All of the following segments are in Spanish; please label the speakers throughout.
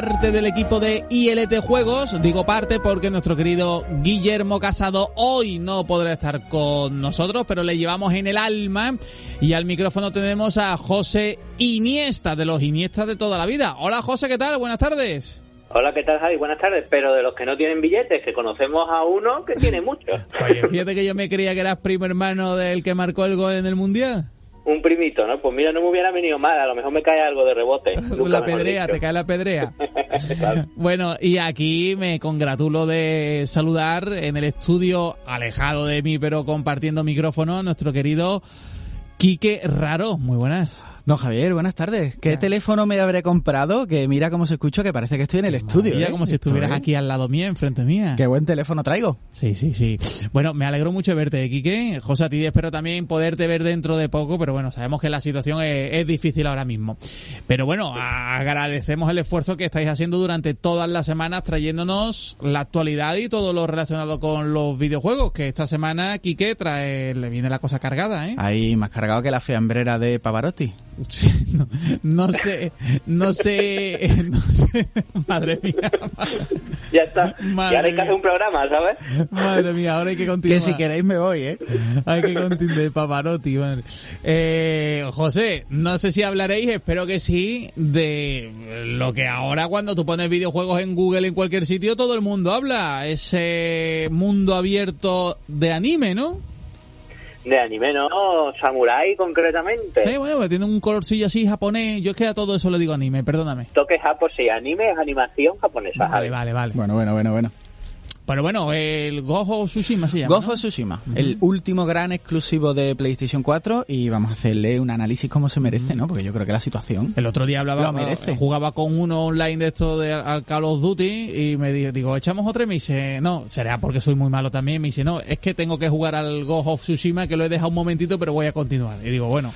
Speaker 1: parte del equipo de ILT Juegos. Digo parte porque nuestro querido Guillermo Casado hoy no podrá estar con nosotros, pero le llevamos en el alma. Y al micrófono tenemos a José Iniesta, de los Iniestas de toda la vida. Hola José, ¿qué tal? Buenas tardes.
Speaker 2: Hola, ¿qué tal, Javi? Buenas tardes. Pero de los que no tienen billetes, que conocemos a uno que tiene muchos.
Speaker 1: Oye, fíjate que yo me creía que eras primo hermano del que marcó el gol en el Mundial.
Speaker 2: Un primito, ¿no? Pues mira, no me hubiera venido mal, a lo mejor me cae algo de rebote.
Speaker 1: la pedrea, te cae la pedrea. Bueno, y aquí me congratulo de saludar en el estudio, alejado de mí, pero compartiendo micrófono, a nuestro querido Quique Raro. Muy buenas.
Speaker 3: Don Javier, buenas tardes. ¿Qué teléfono me habré comprado? Que mira cómo se escucha, que parece que estoy en el estudio.
Speaker 1: Mira
Speaker 3: ¿eh?
Speaker 1: como si estuvieras aquí al lado mío, enfrente mía.
Speaker 3: Qué buen teléfono traigo.
Speaker 1: Sí, sí, sí. Bueno, me alegro mucho de verte, Quique. José, a ti espero también poderte ver dentro de poco, pero bueno, sabemos que la situación es, es difícil ahora mismo. Pero bueno, agradecemos el esfuerzo que estáis haciendo durante todas las semanas trayéndonos la actualidad y todo lo relacionado con los videojuegos, que esta semana, Quique, trae, le viene la cosa cargada, ¿eh?
Speaker 3: Ahí más cargado que la fiambrera de Pavarotti.
Speaker 1: No, no sé, no sé, no sé, madre mía.
Speaker 2: Ya está. y ahora hay que hacer un programa, ¿sabes?
Speaker 1: Madre mía, ahora hay que continuar.
Speaker 3: Que si queréis me voy, ¿eh?
Speaker 1: Hay que continuar de Pavarotti, madre. Eh, José, no sé si hablaréis, espero que sí, de lo que ahora cuando tú pones videojuegos en Google en cualquier sitio, todo el mundo habla. Ese mundo abierto de anime, ¿no?
Speaker 2: De anime, no, samurai concretamente.
Speaker 1: Sí, bueno, tiene un colorcillo así japonés. Yo es que a todo eso le digo anime, perdóname.
Speaker 2: Toque japo, sí, anime es animación japonesa.
Speaker 1: Vale, vale, vale.
Speaker 3: Bueno, bueno, bueno, bueno.
Speaker 1: Pero bueno, el Gojo Tsushima se llama.
Speaker 3: Gojo Tsushima, el último gran exclusivo de PlayStation 4 y vamos a hacerle un análisis como se merece, ¿no? Porque yo creo que la situación
Speaker 1: El otro día hablaba,
Speaker 3: Lo merece.
Speaker 1: jugaba con uno online de esto de al Call of Duty y me dijo, digo, echamos otra y me dice, no, será porque soy muy malo también. Me dice, no, es que tengo que jugar al of Tsushima que lo he dejado un momentito pero voy a continuar. Y digo, bueno,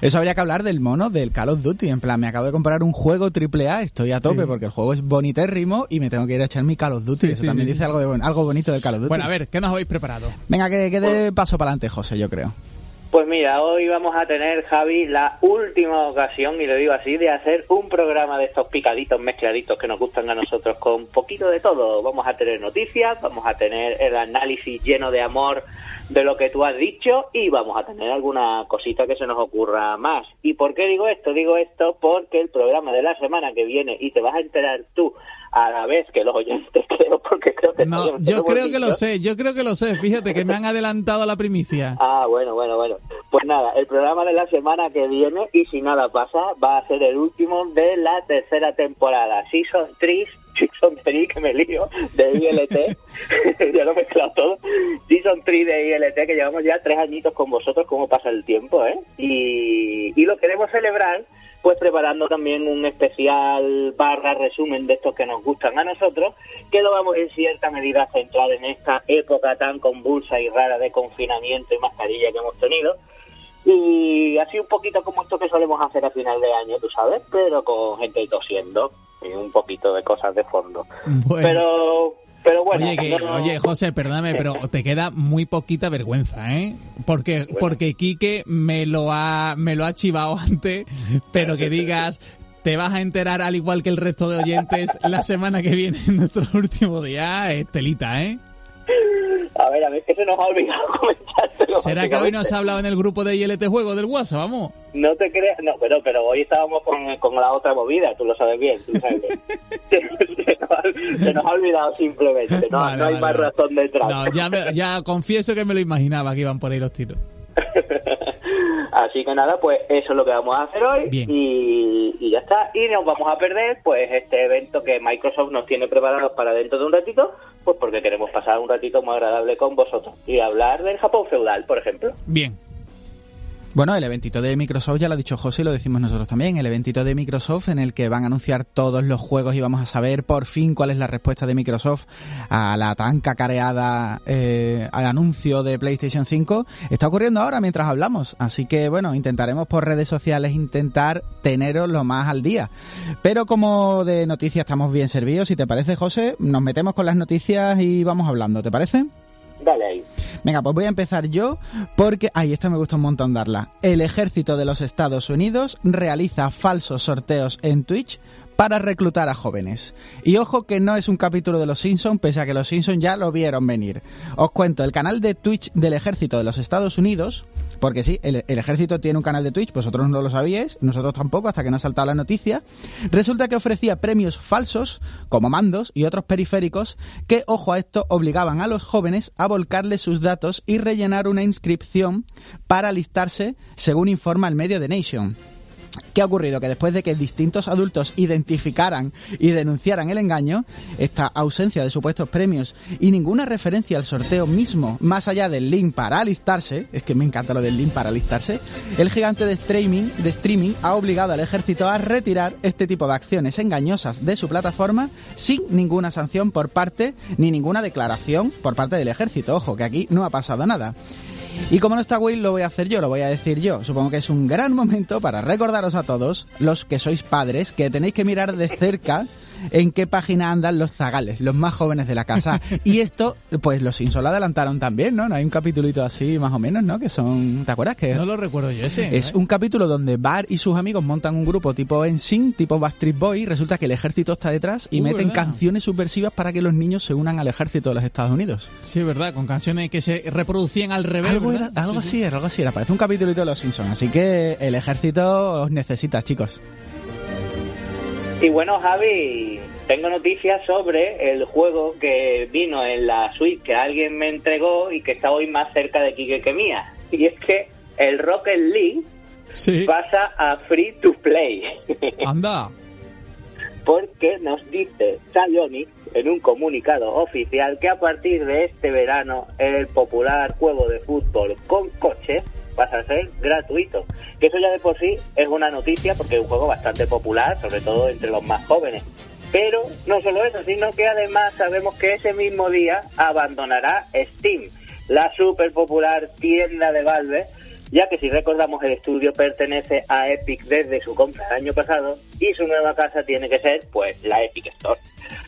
Speaker 3: Eso habría que hablar del mono del Call of Duty. En plan, me acabo de comprar un juego AAA, estoy a tope
Speaker 1: Sí.
Speaker 3: porque el juego es bonitérrimo y me tengo que ir a echar mi Call of Duty.
Speaker 1: Sí,
Speaker 3: Eso
Speaker 1: sí,
Speaker 3: también dice algo de algo bonito del Call of Duty.
Speaker 1: bueno, a ver, ¿qué nos habéis preparado?
Speaker 3: Venga, que, que dé paso para adelante, José, yo creo.
Speaker 2: Pues mira, hoy vamos a tener, Javi, la última ocasión, y lo digo así, de hacer un programa de estos picaditos, mezcladitos que nos gustan a nosotros con poquito de todo. Vamos a tener noticias, vamos a tener el análisis lleno de amor de lo que tú has dicho y vamos a tener alguna cosita que se nos ocurra más. ¿Y por qué digo esto? Digo esto porque el programa de la semana que viene, y te vas a enterar tú a la vez que los oyentes, creo, porque creo que
Speaker 1: No, yo creo que lo sé, yo creo que lo sé. Fíjate que me han adelantado la primicia.
Speaker 2: Ah, bueno, bueno, bueno. Pues nada, el programa de la semana que viene, y si nada pasa, va a ser el último de la tercera temporada. Season 3, Season 3, que me lío, de ILT. ya lo he mezclado todo. Season 3 de ILT, que llevamos ya tres añitos con vosotros, cómo pasa el tiempo, ¿eh? Y, y lo queremos celebrar pues preparando también un especial barra resumen de estos que nos gustan a nosotros, que lo vamos en cierta medida a centrar en esta época tan convulsa y rara de confinamiento y mascarilla que hemos tenido. Y así un poquito como esto que solemos hacer a final de año, tú sabes, pero con gente tosiendo y un poquito de cosas de fondo.
Speaker 1: Bueno.
Speaker 2: Pero, pero bueno,
Speaker 1: Oye, que-
Speaker 2: no-
Speaker 1: oye, José, perdóname, pero te queda muy poquita vergüenza, ¿eh? Porque, porque Quique me lo ha, me lo ha chivado antes, pero que digas, te vas a enterar al igual que el resto de oyentes la semana que viene en nuestro último día, es telita, ¿eh?
Speaker 2: A ver, a ver, que se nos ha olvidado comentártelo.
Speaker 1: ¿Será que hoy
Speaker 2: básicamente.
Speaker 1: nos ha hablado en el grupo de ILT Juego del WhatsApp? Vamos.
Speaker 2: No te creas, no, pero, pero hoy estábamos con, con la otra movida, tú lo sabes bien, tú sabes bien. se, nos ha, se nos ha olvidado simplemente, no,
Speaker 1: Vale,
Speaker 2: no hay
Speaker 1: vale,
Speaker 2: más
Speaker 1: vale.
Speaker 2: razón detrás.
Speaker 1: No, ya, me- ya confieso que me lo imaginaba que iban por ahí los tiros.
Speaker 2: Así que nada, pues eso es lo que vamos a hacer hoy
Speaker 1: Bien.
Speaker 2: y, y ya está. Y nos vamos a perder pues este evento que Microsoft nos tiene preparado para dentro de un ratito, pues porque queremos pasar un ratito muy agradable con vosotros y hablar del Japón feudal, por ejemplo.
Speaker 1: Bien.
Speaker 3: Bueno, el eventito de Microsoft ya lo ha dicho José y lo decimos nosotros también. El eventito de Microsoft en el que van a anunciar todos los juegos y vamos a saber por fin cuál es la respuesta de Microsoft a la tan cacareada eh, al anuncio de PlayStation 5. Está ocurriendo ahora mientras hablamos. Así que bueno, intentaremos por redes sociales intentar teneros lo más al día. Pero como de noticias estamos bien servidos, si te parece José, nos metemos con las noticias y vamos hablando. ¿Te parece?
Speaker 2: Dale ahí.
Speaker 3: Venga, pues voy a empezar yo porque, ay, esta me gusta un montón darla. El ejército de los Estados Unidos realiza falsos sorteos en Twitch para reclutar a jóvenes. Y ojo que no es un capítulo de Los Simpsons, pese a que Los Simpsons ya lo vieron venir. Os cuento, el canal de Twitch del ejército de los Estados Unidos, porque sí, el, ejército tiene un canal de Twitch, vosotros no lo sabíais, nosotros tampoco, hasta que nos ha saltado la noticia, resulta que ofrecía premios falsos, como mandos y otros periféricos, que, ojo a esto, obligaban a los jóvenes a volcarle sus datos y rellenar una inscripción para alistarse, según informa el medio The Nation. ¿Qué ha ocurrido? Que después de que distintos adultos identificaran y denunciaran el engaño, esta ausencia de supuestos premios y ninguna referencia al sorteo mismo, más allá del link para alistarse, es que me encanta lo del link para alistarse, el gigante de streaming, de streaming ha obligado al ejército a retirar este tipo de acciones engañosas de su plataforma sin ninguna sanción por parte ni ninguna declaración por parte del ejército. Ojo, que aquí no ha pasado nada. Y como no está Will, lo voy a hacer yo, lo voy a decir yo. Supongo que es un gran momento para recordaros a todos, los que sois padres, que tenéis que mirar de cerca en qué página andan los zagales, los más jóvenes de la casa. Y esto, pues los Simpsons lo adelantaron también, ¿no? ¿no? Hay un capítulito así, más o menos, ¿no? Que son, ¿te acuerdas? que
Speaker 1: No lo recuerdo yo ese.
Speaker 3: Es
Speaker 1: ¿eh?
Speaker 3: un capítulo donde Bar y sus amigos montan un grupo tipo NSYNC, tipo Backstreet Boy, y resulta que el ejército está detrás y
Speaker 1: Uh,
Speaker 3: meten
Speaker 1: ¿verdad?
Speaker 3: canciones subversivas para que los niños se unan al ejército de los Estados Unidos.
Speaker 1: Sí, es verdad, con canciones que se reproducían al revés.
Speaker 3: Algo,
Speaker 1: ¿verdad?
Speaker 3: era- algo
Speaker 1: Sí,
Speaker 3: así
Speaker 1: sí.
Speaker 3: era, algo así era. Parece un capítulito de los Simpsons. Así que el ejército os necesita, chicos.
Speaker 2: Y bueno, Javi, tengo noticias sobre el juego que vino en la suite que alguien me entregó y que está hoy más cerca de Kike que mía. Y es que el Rocket League
Speaker 1: Sí.
Speaker 2: pasa a free to play.
Speaker 1: Anda.
Speaker 2: Porque nos dice Psyonix en un comunicado oficial que a partir de este verano el popular juego de fútbol con coches pasa a ser gratuito. Que eso ya de por sí es una noticia porque es un juego bastante popular, sobre todo entre los más jóvenes. Pero no solo eso, sino que además sabemos que ese mismo día abandonará Steam, la super popular tienda de Valve, ya que si recordamos el estudio pertenece a Epic desde su compra el año pasado y su nueva casa tiene que ser pues la Epic Store.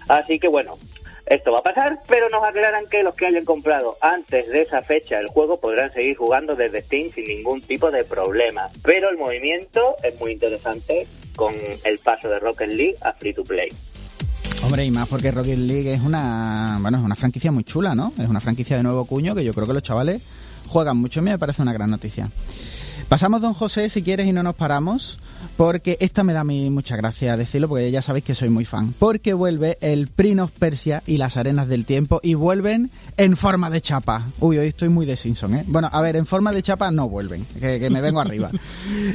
Speaker 2: Así que bueno, esto va a pasar, pero nos aclaran que los que hayan comprado antes de esa fecha el juego podrán seguir jugando desde Steam sin ningún tipo de problema. Pero el movimiento es muy interesante con el paso de Rocket League a Free to Play.
Speaker 3: Hombre, y más porque Rocket League es una, bueno, es una franquicia muy chula, ¿no? Es una franquicia de nuevo cuño que yo creo que los chavales juegan mucho. Mí me parece una gran noticia. Pasamos, don José, si quieres, y no nos paramos, porque esta me da a mí mucha gracia decirlo, porque ya sabéis que soy muy fan. Porque vuelve el Prince of Persia y las arenas del tiempo, y vuelven en forma de chapa. Uy, hoy estoy muy de Simpson, ¿eh? Bueno, a ver, en forma de chapa no vuelven, que, que me vengo arriba.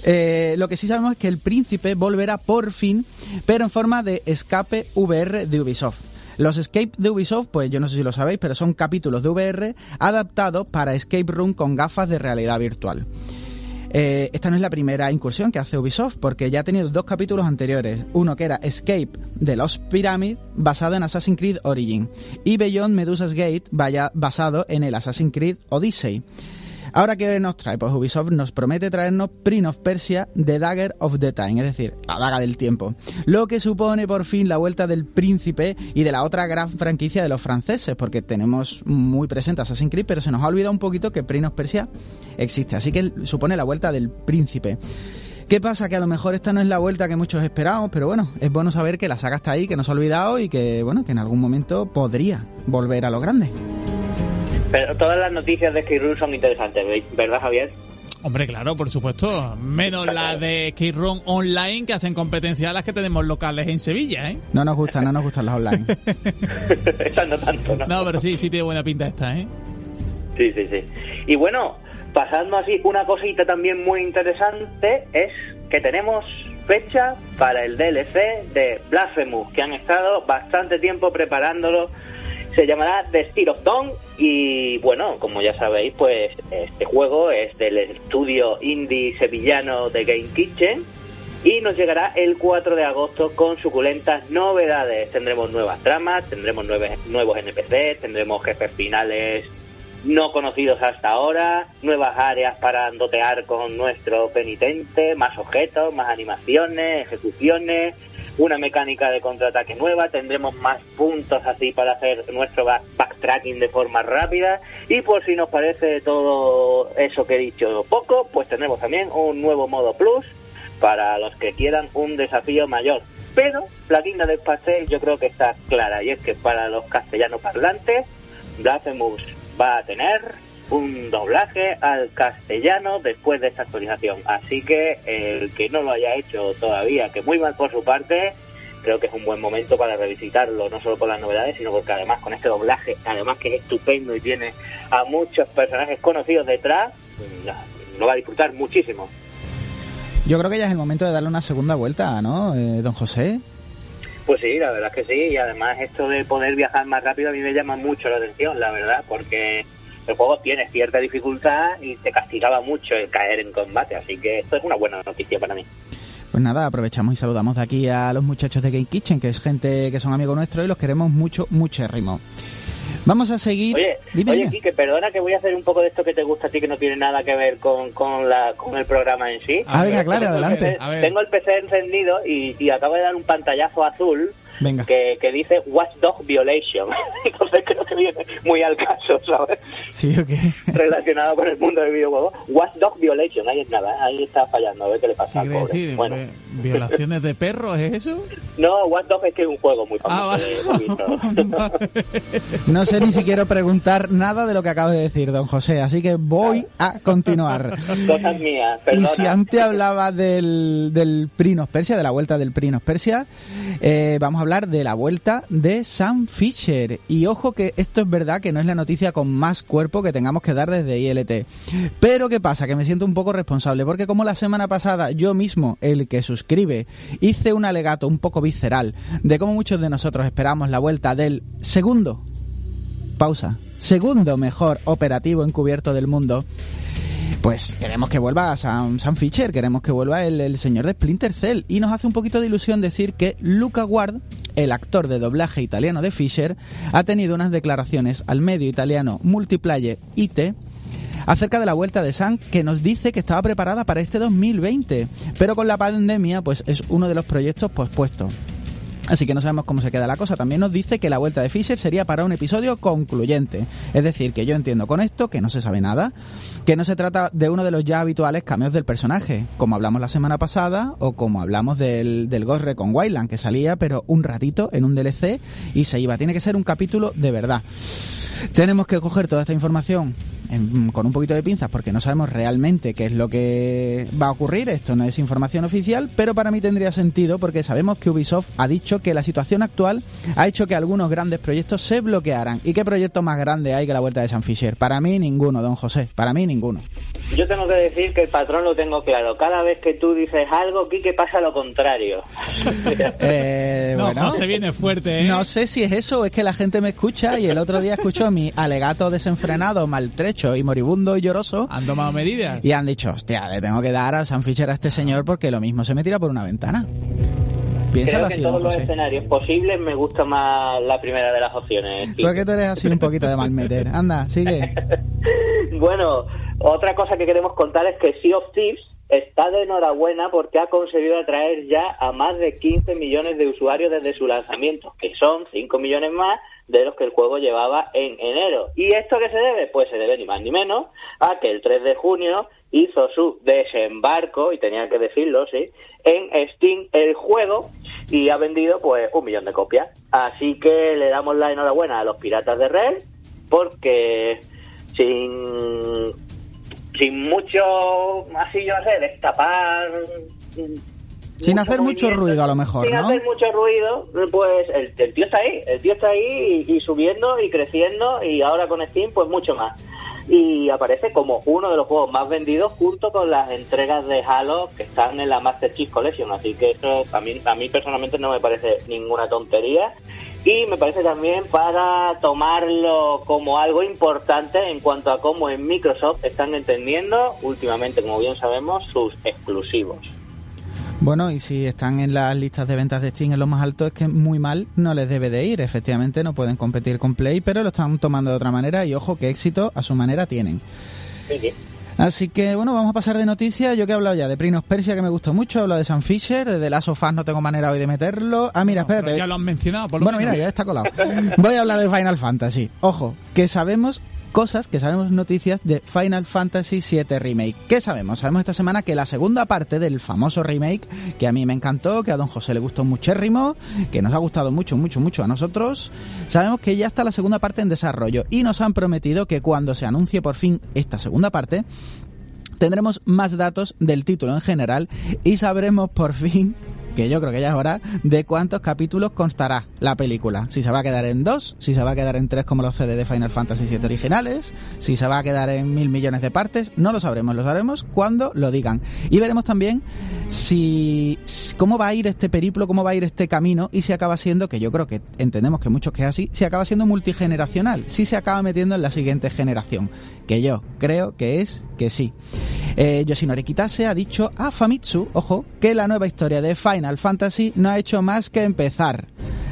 Speaker 3: Eh, lo que sí sabemos es que el príncipe volverá por fin, pero en forma de escape VR de Ubisoft. Los escape de Ubisoft, pues yo no sé si lo sabéis, pero son capítulos de VR adaptados para escape room con gafas de realidad virtual. Eh, esta no es la primera incursión que hace Ubisoft, porque ya ha tenido dos capítulos anteriores. Uno que era Escape de Lost Pyramid, basado en Assassin's Creed Origin, y Beyond Medusa's Gate, basado en el Assassin's Creed Odyssey. Ahora, ¿qué nos trae? Pues Ubisoft nos promete traernos Prince of Persia, The Dagger of the Time, es decir, la daga del tiempo. Lo que supone por fin la vuelta del príncipe y de la otra gran franquicia de los franceses, porque tenemos muy presente Assassin's Creed, pero se nos ha olvidado un poquito que Prince of Persia existe. Así que supone la vuelta del príncipe. ¿Qué pasa? Que a lo mejor esta no es la vuelta que muchos esperábamos, pero bueno, es bueno saber que la saga está ahí, que no se ha olvidado y que, bueno, que en algún momento podría volver a lo grande.
Speaker 2: Pero todas las noticias de Skate Room son interesantes. ¿verdad, Javier?
Speaker 1: Hombre, claro, por supuesto. Menos la de Skate Room Online que hacen competencia a las que tenemos locales en Sevilla, ¿eh?
Speaker 3: No nos gustan, no nos gustan las online.
Speaker 2: Esas no tanto, ¿no?
Speaker 1: No, pero sí, sí tiene buena pinta esta, ¿eh?
Speaker 2: Sí, sí, sí. Y bueno, pasando así, una cosita también muy interesante es que tenemos fecha para el DLC de Blasphemous, que han estado bastante tiempo preparándolo. Se llamará The Steer of Dawn y bueno, como ya sabéis, pues este juego es del estudio indie sevillano de Game Kitchen y nos llegará el 4 de agosto con suculentas novedades. Tendremos nuevas tramas, tendremos nueve- nuevos NPCs, tendremos jefes finales no conocidos hasta ahora, nuevas áreas para dotear con nuestro penitente, más objetos, más animaciones, ejecuciones, una mecánica de contraataque nueva, tendremos más puntos así para hacer nuestro back- backtracking de forma rápida y por si nos parece todo eso que he dicho poco, pues tendremos también un nuevo modo plus para los que quieran un desafío mayor. Pero la guinda del pastel yo creo que está clara y es que para los castellanos parlantes, Blasphemous va a tener un doblaje al castellano después de esta actualización. Así que el que no lo haya hecho todavía, que muy mal por su parte, creo que es un buen momento para revisitarlo, no solo por las novedades, sino porque además con este doblaje, además que es estupendo y tiene a muchos personajes conocidos detrás, lo va a disfrutar muchísimo.
Speaker 3: Yo creo que ya es el momento de darle una segunda vuelta, ¿no, eh, don José?
Speaker 2: Pues sí, la verdad es que sí, y además esto de poder viajar más rápido a mí me llama mucho la atención, la verdad, porque el juego tiene cierta dificultad y te castigaba mucho el caer en combate, así que esto es una buena noticia para mí.
Speaker 3: Pues nada, aprovechamos y saludamos de aquí a los muchachos de Game Kitchen, que es gente que son amigos nuestros y los queremos mucho, mucho rimo. Vamos a seguir.
Speaker 2: Oye, oye Kike, perdona que voy a hacer un poco de esto que te gusta a ti, que no tiene nada que ver con, con, la, con el programa en sí.
Speaker 3: Ah, venga, claro, adelante.
Speaker 2: Tengo el PC encendido y, y acabo de dar un pantallazo azul que, que, dice Watchdog Violation. Entonces creo que viene muy al caso, ¿sabes?
Speaker 3: Sí, ok.
Speaker 2: Relacionado con el mundo del videojuego. Watchdog Violation, ahí es nada, ahí está fallando, a ver qué le pasa.
Speaker 1: ¿Qué quiere decir? Bueno. ¿Violaciones de perros es eso?
Speaker 2: No, Watchdog es que es un juego muy famoso.
Speaker 3: Ah, no sé ni siquiera preguntar nada de lo que acabo de decir, don José, así que voy a continuar.
Speaker 2: Cosas mías, perdona.
Speaker 3: Y si antes hablaba del, del Prinos Persia, de la vuelta del Prinos Persia, eh, vamos a hablar de la vuelta de Sam Fisher. Y ojo que esto es verdad que no es la noticia con más cuerpo que tengamos que dar desde ILT. Pero ¿qué pasa? Que me siento un poco responsable porque como la semana pasada yo mismo, el que suscribe, hice un alegato un poco visceral de cómo muchos de nosotros esperamos la vuelta del segundo, pausa, segundo mejor operativo encubierto del mundo pues queremos que vuelva Sam, Sam Fisher, queremos que vuelva el, señor de Splinter Cell. Y nos hace un poquito de ilusión decir que Luca Ward, el actor de doblaje italiano de Fisher, ha tenido unas declaraciones al medio italiano Multiplayer IT acerca de la vuelta de Sam que nos dice que estaba preparada para este 2020, pero con la pandemia pues es uno de los proyectos pospuestos. Así que no sabemos cómo se queda la cosa. También nos dice que la vuelta de Fisher sería para un episodio concluyente. Es decir, que yo entiendo con esto que no se sabe nada, que no se trata de uno de los ya habituales cameos del personaje, como hablamos la semana pasada o como hablamos del, del Ghost Recon Wildland, que salía pero un ratito en un DLC y se iba. Tiene que ser un capítulo de verdad. Tenemos que coger toda esta información con un poquito de pinzas porque no sabemos realmente qué es lo que va a ocurrir. Esto no es información oficial, pero para mí tendría sentido porque sabemos que Ubisoft ha dicho que la situación actual ha hecho que algunos grandes proyectos se bloquearan. ¿Y qué proyecto más grande hay que la vuelta de San Fisher? Para mí ninguno, don José. Para mí ninguno.
Speaker 2: Yo tengo que decir que el patrón lo tengo claro. Cada vez que tú dices algo, que pasa lo contrario.
Speaker 3: eh,
Speaker 1: no, José viene fuerte, ¿eh?
Speaker 3: No sé si es eso o es que la gente me escucha y el otro día escuchó mi alegato desenfrenado, maltrecho y moribundo y lloroso.
Speaker 1: Han tomado medidas.
Speaker 3: Y han dicho, hostia, le tengo que dar a San Fisher a este señor porque lo mismo se me tira por una ventana.
Speaker 2: Creo que en todos los escenarios posibles me gusta más la primera de las opciones.
Speaker 3: ¿Por qué tú eres así un poquito de mal meter? Anda, sigue.
Speaker 2: bueno, otra cosa que queremos contar es que Sea of Thieves está de enhorabuena porque ha conseguido atraer ya a más de 15 millones de usuarios desde su lanzamiento, que son 5 millones más de los que el juego llevaba en enero. ¿Y esto qué se debe? Pues se debe ni más ni menos a que el 3 de junio hizo su desembarco, y tenía que decirlo, sí, en Steam el juego y ha vendido pues un millón de copias. Así que le damos la enhorabuena a los piratas de Red porque sin sin mucho, así yo no sé, destapar.
Speaker 3: Sin hacer mucho ruido, a lo mejor,
Speaker 2: sin hacer mucho ruido, pues el, tío está ahí, el tío está ahí y, subiendo y creciendo y ahora con Steam, pues mucho más. Y aparece como uno de los juegos más vendidos junto con las entregas de Halo que están en la Master Chief Collection. Así que eso a mí, a mí personalmente no me parece ninguna tontería y me parece también para tomarlo como algo importante en cuanto a cómo en Microsoft están entendiendo últimamente, como bien sabemos, sus exclusivos.
Speaker 3: Bueno, y si están en las listas de ventas de Steam en lo más alto, es que muy mal no les debe de ir. Efectivamente, no pueden competir con Play, pero lo están tomando de otra manera y ojo que éxito a su manera tienen.
Speaker 2: Sí,
Speaker 3: Así que bueno, vamos a pasar de noticias. Yo que he hablado ya de Prinos Persia, que me gustó mucho, he hablado de Sam Fisher, de Last of Us no tengo manera hoy de meterlo. Ah, mira, espérate.
Speaker 1: ya lo han mencionado, por lo
Speaker 3: Bueno, mira, ya está colado. Voy a hablar de Final Fantasy. Ojo, que sabemos cosas que sabemos noticias de Final Fantasy VII Remake. ¿Qué sabemos? Sabemos esta semana que la segunda parte del famoso remake, que a mí me encantó, que a don José le gustó muchérrimo, que nos ha gustado mucho, mucho, mucho a nosotros, sabemos que ya está la segunda parte en desarrollo y nos han prometido que cuando se anuncie por fin esta segunda parte, tendremos más datos del título en general y sabremos por fin que yo creo que ya es hora, de cuántos capítulos constará la película. Si se va a quedar en dos, si se va a quedar en tres como los CD de Final Fantasy VII originales, si se va a quedar en mil millones de partes, no lo sabremos, lo sabremos cuando lo digan. Y veremos también si cómo va a ir este periplo, cómo va a ir este camino y si acaba siendo, que yo creo que entendemos que muchos que es así, si acaba siendo multigeneracional, si se acaba metiendo en la siguiente generación, que yo creo que es que sí. Eh, Yoshinori Kitase ha dicho a Famitsu, ojo, que la nueva historia de Final Fantasy no ha hecho más que empezar.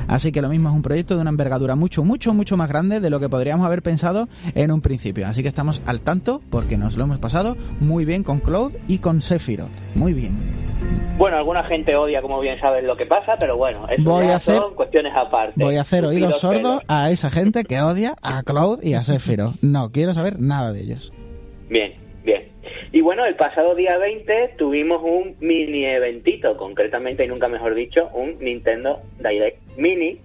Speaker 3: Así que lo mismo es un proyecto de una envergadura mucho, mucho, mucho más grande de lo que podríamos haber pensado en un principio. Así que estamos al tanto porque nos lo hemos pasado muy bien con Cloud y con Sephiroth. Muy bien.
Speaker 2: Bueno, alguna gente odia, como bien sabes, lo que pasa, pero bueno, eso
Speaker 3: voy
Speaker 2: ya
Speaker 3: a hacer,
Speaker 2: son cuestiones aparte.
Speaker 3: Voy a hacer oídos sordos a esa gente que odia a Cloud y a Sephiroth. No quiero saber nada de ellos.
Speaker 2: Bien, bien. Y bueno, el pasado día 20 tuvimos un mini eventito, concretamente y nunca mejor dicho, un Nintendo Direct Mini,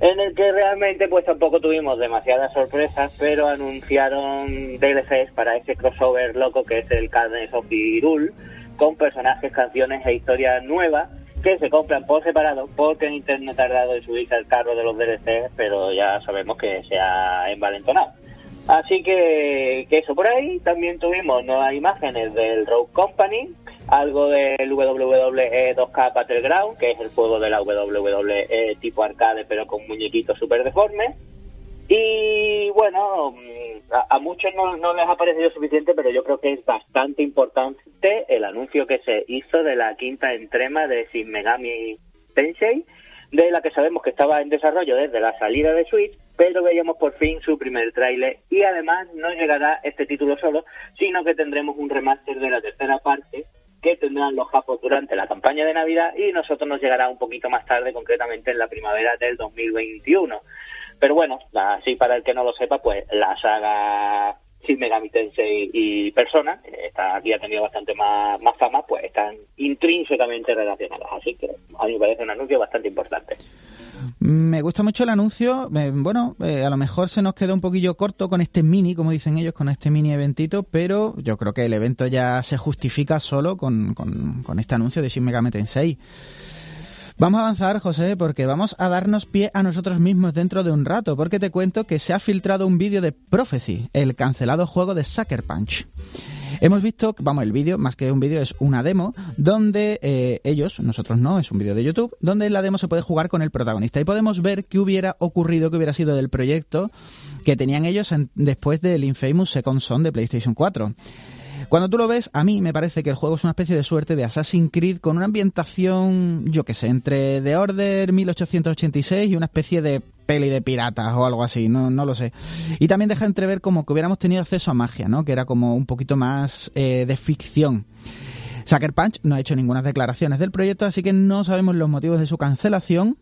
Speaker 2: en el que realmente pues tampoco tuvimos demasiadas sorpresas, pero anunciaron DLCs para ese crossover loco que es el Cadence of Hyrule, con personajes, canciones e historias nuevas que se compran por separado porque Nintendo ha tardado en subirse al carro de los DLCs, pero ya sabemos que se ha envalentonado. Así que, eso por ahí. También tuvimos nuevas imágenes del Rogue Company, algo del WWE 2K Battleground, que es el juego de la WWE tipo arcade pero con muñequitos súper deformes. Y bueno, mm, a, muchos no, les ha parecido suficiente, pero yo creo que es bastante importante el anuncio que se hizo de la quinta entrema de Shin Megami Tensei, de la que sabemos que estaba en desarrollo desde la salida de Switch, pero veíamos por fin su primer tráiler y además no llegará este título solo, sino que tendremos un remaster de la tercera parte que tendrán los japos durante la campaña de Navidad y nosotros nos llegará un poquito más tarde, concretamente en la primavera del 2021. Pero bueno, así para el que no lo sepa, pues la saga Shin Megami Tensei y Persona, que está, aquí ha tenido bastante más, fama, pues están intrínsecamente relacionadas. Así que a mí me parece un anuncio bastante importante.
Speaker 3: Me gusta mucho el anuncio. Eh, bueno, eh, a lo mejor se nos quedó un poquillo corto con este mini, como dicen ellos, con este mini eventito, pero yo creo que el evento ya se justifica solo con, con, con este anuncio de Shin Megami Tensei. Vamos a avanzar, José, porque vamos a darnos pie a nosotros mismos dentro de un rato, porque te cuento que se ha filtrado un vídeo de Prophecy, el cancelado juego de Sucker Punch. Hemos visto, vamos, el vídeo, más que un vídeo, es una demo, donde eh, ellos, nosotros no, es un vídeo de YouTube, donde en la demo se puede jugar con el protagonista y podemos ver qué hubiera ocurrido, qué hubiera sido del proyecto que tenían ellos en- después del Infamous Second Son de PlayStation 4. Cuando tú lo ves, a mí me parece que el juego es una especie de suerte de Assassin's Creed con una ambientación, yo que sé, entre The Order 1886 y una especie de peli de piratas o algo así, no, no lo sé. Y también deja entrever como que hubiéramos tenido acceso a magia, ¿no? Que era como un poquito más eh, de ficción. Sucker Punch no ha hecho ninguna declaraciones del proyecto, así que no sabemos los motivos de su cancelación,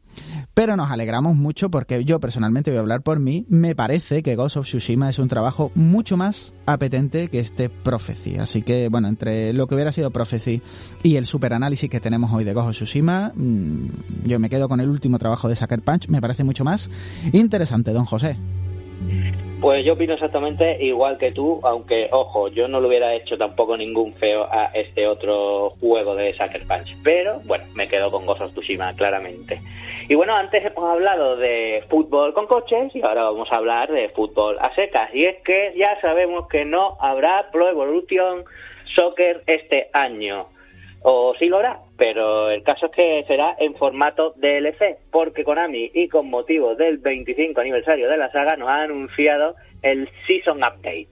Speaker 3: pero nos alegramos mucho porque yo personalmente voy a hablar por mí, me parece que Ghost of Tsushima es un trabajo mucho más apetente que este Prophecy. Así que, bueno, entre lo que hubiera sido Prophecy y el superanálisis que tenemos hoy de Ghost of Tsushima, mmm, yo me quedo con el último trabajo de Sucker Punch, me parece mucho más interesante, don José.
Speaker 2: Pues yo opino exactamente igual que tú, aunque, ojo, yo no le hubiera hecho tampoco ningún feo a este otro juego de Sucker Punch. Pero, bueno, me quedo con Ghost of Tsushima, claramente. Y bueno, antes hemos hablado de fútbol con coches y ahora vamos a hablar de fútbol a secas. Y es que ya sabemos que no habrá Pro Evolution Soccer este año. O sí lo hará, pero el caso es que será en formato DLC, porque Konami y con motivo del 25 aniversario de la saga nos ha anunciado el Season Update,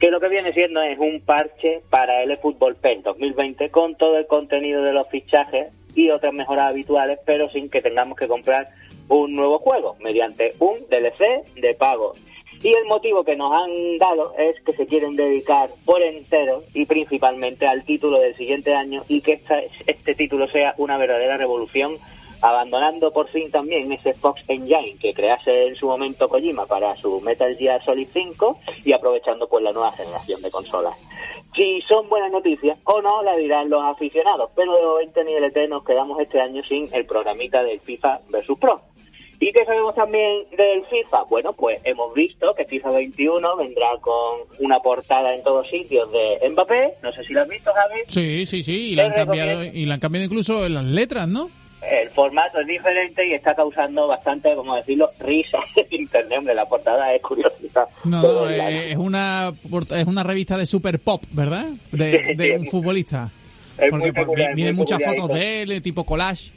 Speaker 2: que lo que viene siendo es un parche para el eFootball PES 2020 con todo el contenido de los fichajes y otras mejoras habituales, pero sin que tengamos que comprar un nuevo juego, mediante un DLC de pago. Y el motivo que nos han dado es que se quieren dedicar por entero y principalmente al título del siguiente año y que esta- este título sea una verdadera revolución abandonando por fin también ese Fox Engine que crease en su momento Kojima para su Metal Gear Solid 5 y aprovechando pues la nueva generación de consolas. Si son buenas noticias o no, la dirán los aficionados, pero en TNLT nos quedamos este año sin el programita del FIFA vs Pro. ¿Y qué sabemos también del FIFA? Bueno, pues hemos visto que FIFA 21 vendrá con una portada en todos sitios de Mbappé. No sé si lo has visto, Javi.
Speaker 1: Sí, sí, sí. Y la han cambiado, y la han cambiado incluso en las letras, ¿no?
Speaker 2: El formato es diferente y está causando bastante, como decirlo, risa en internet. Hombre, la portada es curiosa.
Speaker 1: No, es una es una revista de super pop, ¿verdad? De, un futbolista. Porque vienen muchas fotos de él, tipo collage.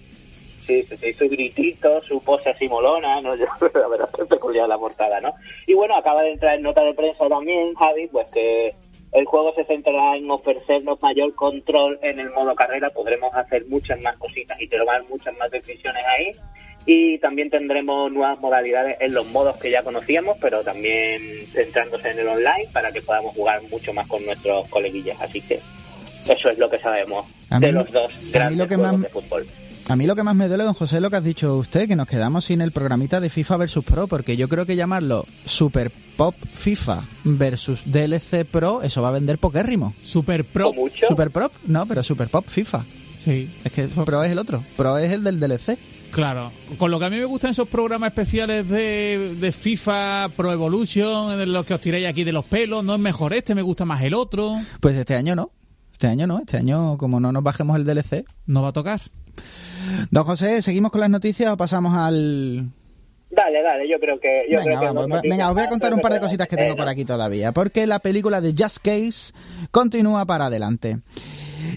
Speaker 2: Sí, sí, sí, su gritito, su pose así molona, ¿no? Yo, la verdad es peculiar la portada, ¿no? Y bueno, acaba de entrar en nota de prensa también, Javi, pues que el juego se centrará en ofrecernos mayor control en el modo carrera, podremos hacer muchas más cositas y tomar muchas más decisiones ahí. Y también tendremos nuevas modalidades en los modos que ya conocíamos, pero también centrándose en el online para que podamos jugar mucho más con nuestros coleguillas. Así que eso es lo que sabemos de los dos grandes juegos de fútbol.
Speaker 3: A mí lo que más me duele, don José, es lo que has dicho usted, que nos quedamos sin el programita de FIFA versus Pro, porque yo creo que llamarlo Super Pop FIFA versus DLC Pro, eso va a vender poquérrimo.
Speaker 1: Super Pro.
Speaker 3: Super Pro, no, pero Super Pop FIFA.
Speaker 1: Sí.
Speaker 3: Es que Pro es el otro, Pro es el del DLC.
Speaker 1: Claro, con lo que a mí me gustan esos programas especiales de, de FIFA Pro Evolution, en los que os tiráis aquí de los pelos, no es mejor este, me gusta más el otro.
Speaker 3: Pues este año no, este año no, este año como no nos bajemos el DLC,
Speaker 1: no va a tocar.
Speaker 3: Don José, ¿seguimos con las noticias o pasamos al...?
Speaker 2: Dale, dale, yo creo que...
Speaker 3: venga, os voy a contar un par de cositas que tengo por aquí todavía, porque la película de Just Case continúa para adelante.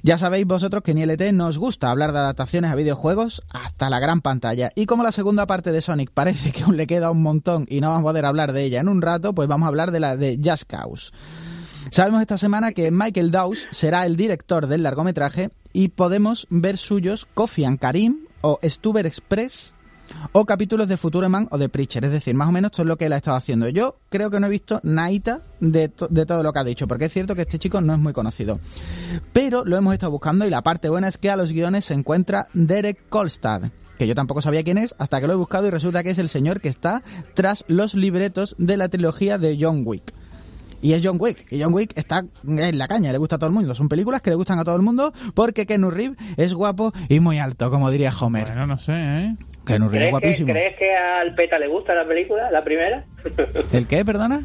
Speaker 3: Ya sabéis vosotros que en ILT nos gusta hablar de adaptaciones a videojuegos hasta la gran pantalla. Y como la segunda parte de Sonic parece que aún le queda un montón y no vamos a poder hablar de ella en un rato, pues vamos a hablar de la de Just Cause. Sabemos esta semana que Michael Dawes será el director del largometraje y podemos ver suyos Coffee and Karim o Stuber Express o capítulos de Futureman o de Preacher. Es decir, más o menos esto es lo que él ha estado haciendo. Yo creo que no he visto naita de, de, todo lo que ha dicho, porque es cierto que este chico no es muy conocido. Pero lo hemos estado buscando y la parte buena es que a los guiones se encuentra Derek Kolstad que yo tampoco sabía quién es, hasta que lo he buscado y resulta que es el señor que está tras los libretos de la trilogía de John Wick y es John Wick. Y John Wick está en la caña, le gusta a todo el mundo. Son películas que le gustan a todo el mundo porque Ken Reeves es guapo y muy alto, como diría Homer.
Speaker 1: Bueno, no sé, ¿eh?
Speaker 3: Ken Reeves es guapísimo.
Speaker 2: ¿Crees que al PETA le gusta la película, la primera?
Speaker 3: ¿El qué, perdona?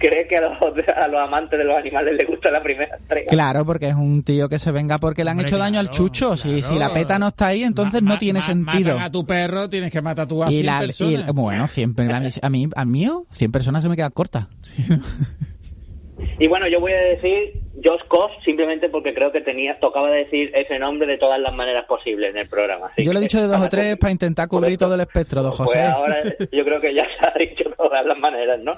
Speaker 2: ¿Crees que a los, a los, amantes de los animales les gusta la primera entrega?
Speaker 3: Claro, porque es un tío que se venga porque le han hecho daño al chucho. Si, si la peta no está ahí, entonces no tiene sentido.
Speaker 1: a tu perro, tienes que matar a tu a y 100 personas.
Speaker 3: bueno, 100, a mí, a mí, 100 personas se me queda corta.
Speaker 2: Y bueno, yo voy a decir Josh Koss simplemente porque creo que tenía tocaba decir ese nombre de todas las maneras posibles en el programa.
Speaker 3: yo lo he dicho de dos o tres para intentar cubrir todo el espectro, don José.
Speaker 2: Pues ahora yo creo que ya se ha dicho todas las maneras, ¿no?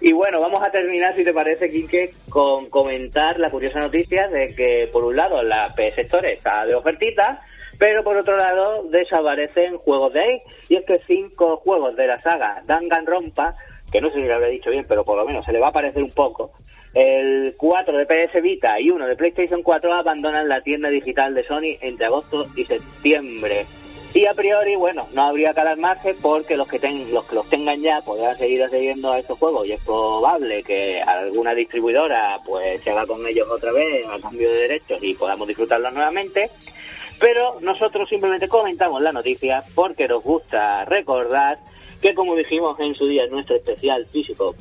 Speaker 2: Y bueno, vamos a terminar, si te parece, Quique, con comentar la curiosa noticia de que, por un lado, la PS Store está de ofertita, pero por otro lado, desaparecen juegos de ahí. Y es que cinco juegos de la saga Danganronpa que no sé si lo habré dicho bien, pero por lo menos se le va a parecer un poco, el 4 de PS Vita y uno de PlayStation 4 abandonan la tienda digital de Sony entre agosto y septiembre. Y a priori, bueno, no habría que alarmarse porque los que, ten, los que los tengan ya podrán seguir accediendo a estos juegos y es probable que alguna distribuidora pues se haga con ellos otra vez a cambio de derechos y podamos disfrutarlos nuevamente. Pero nosotros simplemente comentamos la noticia porque nos gusta recordar que como dijimos en su día en nuestro especial físico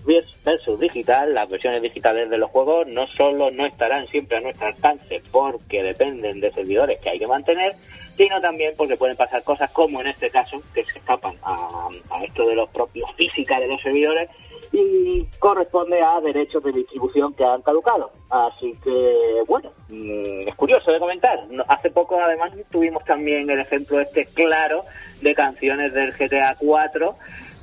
Speaker 2: versus digital, las versiones digitales de los juegos no solo no estarán siempre a nuestro alcance porque dependen de servidores que hay que mantener, sino también porque pueden pasar cosas como en este caso, que se escapan a, esto de los propios física de los servidores y corresponde a derechos de distribución que han caducado. Así que, bueno, mm, es curioso de comentar. Hace poco, además, tuvimos también el ejemplo este claro de canciones del GTA 4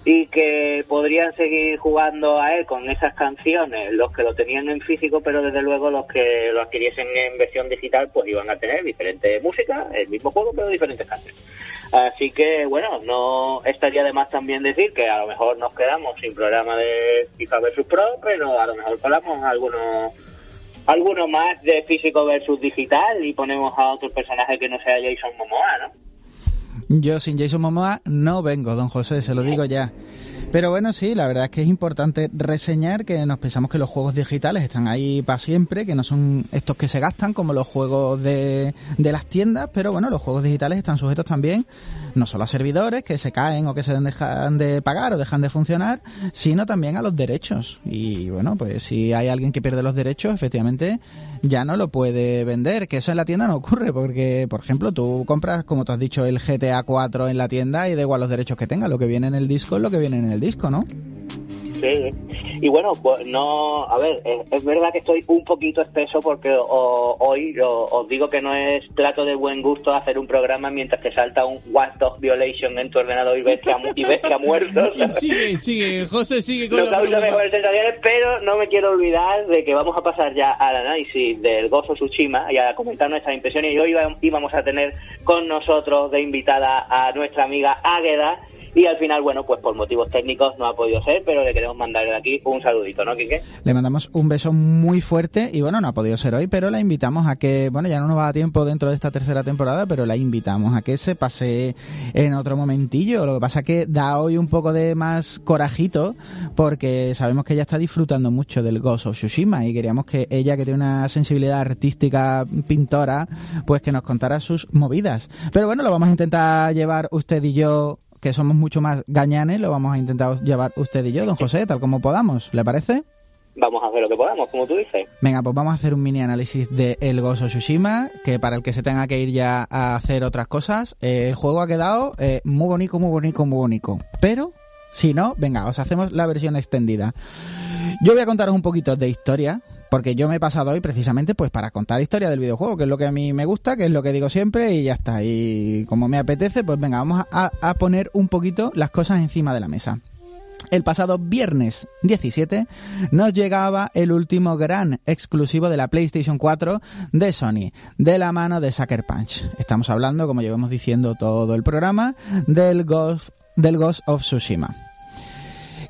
Speaker 2: y que podrían seguir jugando a él con esas canciones los que lo tenían en físico, pero desde luego los que lo adquiriesen en versión digital pues iban a tener diferente música, el mismo juego, pero diferentes canciones. Así que bueno, no estaría de más también decir que a lo mejor nos quedamos sin programa de FIFA versus Pro, pero a lo mejor colamos algunos alguno más de físico versus digital y ponemos a otro personaje que no sea Jason Momoa, ¿no?
Speaker 3: Yo sin Jason Momoa no vengo, don José, se lo digo ya. Pero bueno, sí, la verdad es que es importante reseñar que nos pensamos que los juegos digitales están ahí para siempre, que no son estos que se gastan como los juegos de, de las tiendas, pero bueno, los juegos digitales están sujetos también no solo a servidores que se caen o que se dejan de pagar o dejan de funcionar, sino también a los derechos. Y bueno, pues si hay alguien que pierde los derechos, efectivamente ya no lo puede vender, que eso en la tienda no ocurre, porque por ejemplo tú compras, como tú has dicho, el GTA 4 en la tienda y da igual los derechos que tenga, lo que viene en el disco es lo que viene en el disco, ¿no?
Speaker 2: Sí, y bueno, pues no, a ver, es, verdad que estoy un poquito espeso porque hoy os digo que no es plato de buen gusto hacer un programa mientras te salta un Watchdog Violation en tu ordenador y ves que ha, y ves que ha muerto.
Speaker 1: sigue, sigue, José sigue con
Speaker 2: mejores sensaciones, pero no me quiero olvidar de que vamos a pasar ya al análisis del Gozo Tsushima y a comentar nuestras impresiones y hoy íbamos a tener con nosotros de invitada a nuestra amiga Águeda y al final, bueno, pues por motivos técnicos no ha podido ser, pero le queremos mandar de aquí un saludito, ¿no, Quique?
Speaker 3: Le mandamos un beso muy fuerte y bueno, no ha podido ser hoy, pero la invitamos a que, bueno, ya no nos va a tiempo dentro de esta tercera temporada, pero la invitamos a que se pase en otro momentillo. Lo que pasa es que da hoy un poco de más corajito porque sabemos que ella está disfrutando mucho del Ghost of Tsushima y queríamos que ella, que tiene una sensibilidad artística pintora, pues que nos contara sus movidas. Pero bueno, lo vamos a intentar llevar usted y yo que somos mucho más gañanes, lo vamos a intentar llevar usted y yo, don José, tal como podamos. ¿Le parece?
Speaker 2: Vamos a hacer lo que podamos, como tú dices.
Speaker 3: Venga, pues vamos a hacer un mini análisis de El Gozo Tsushima, que para el que se tenga que ir ya a hacer otras cosas, eh, el juego ha quedado eh, muy bonito, muy bonito, muy bonito. Pero, si no, venga, os hacemos la versión extendida. Yo voy a contaros un poquito de historia, porque yo me he pasado hoy precisamente pues para contar historia del videojuego, que es lo que a mí me gusta, que es lo que digo siempre y ya está. Y como me apetece, pues venga, vamos a, poner un poquito las cosas encima de la mesa. El pasado viernes 17 nos llegaba el último gran exclusivo de la PlayStation 4 de Sony, de la mano de Sucker Punch. Estamos hablando, como llevamos diciendo todo el programa, del Ghost, del Ghost of Tsushima.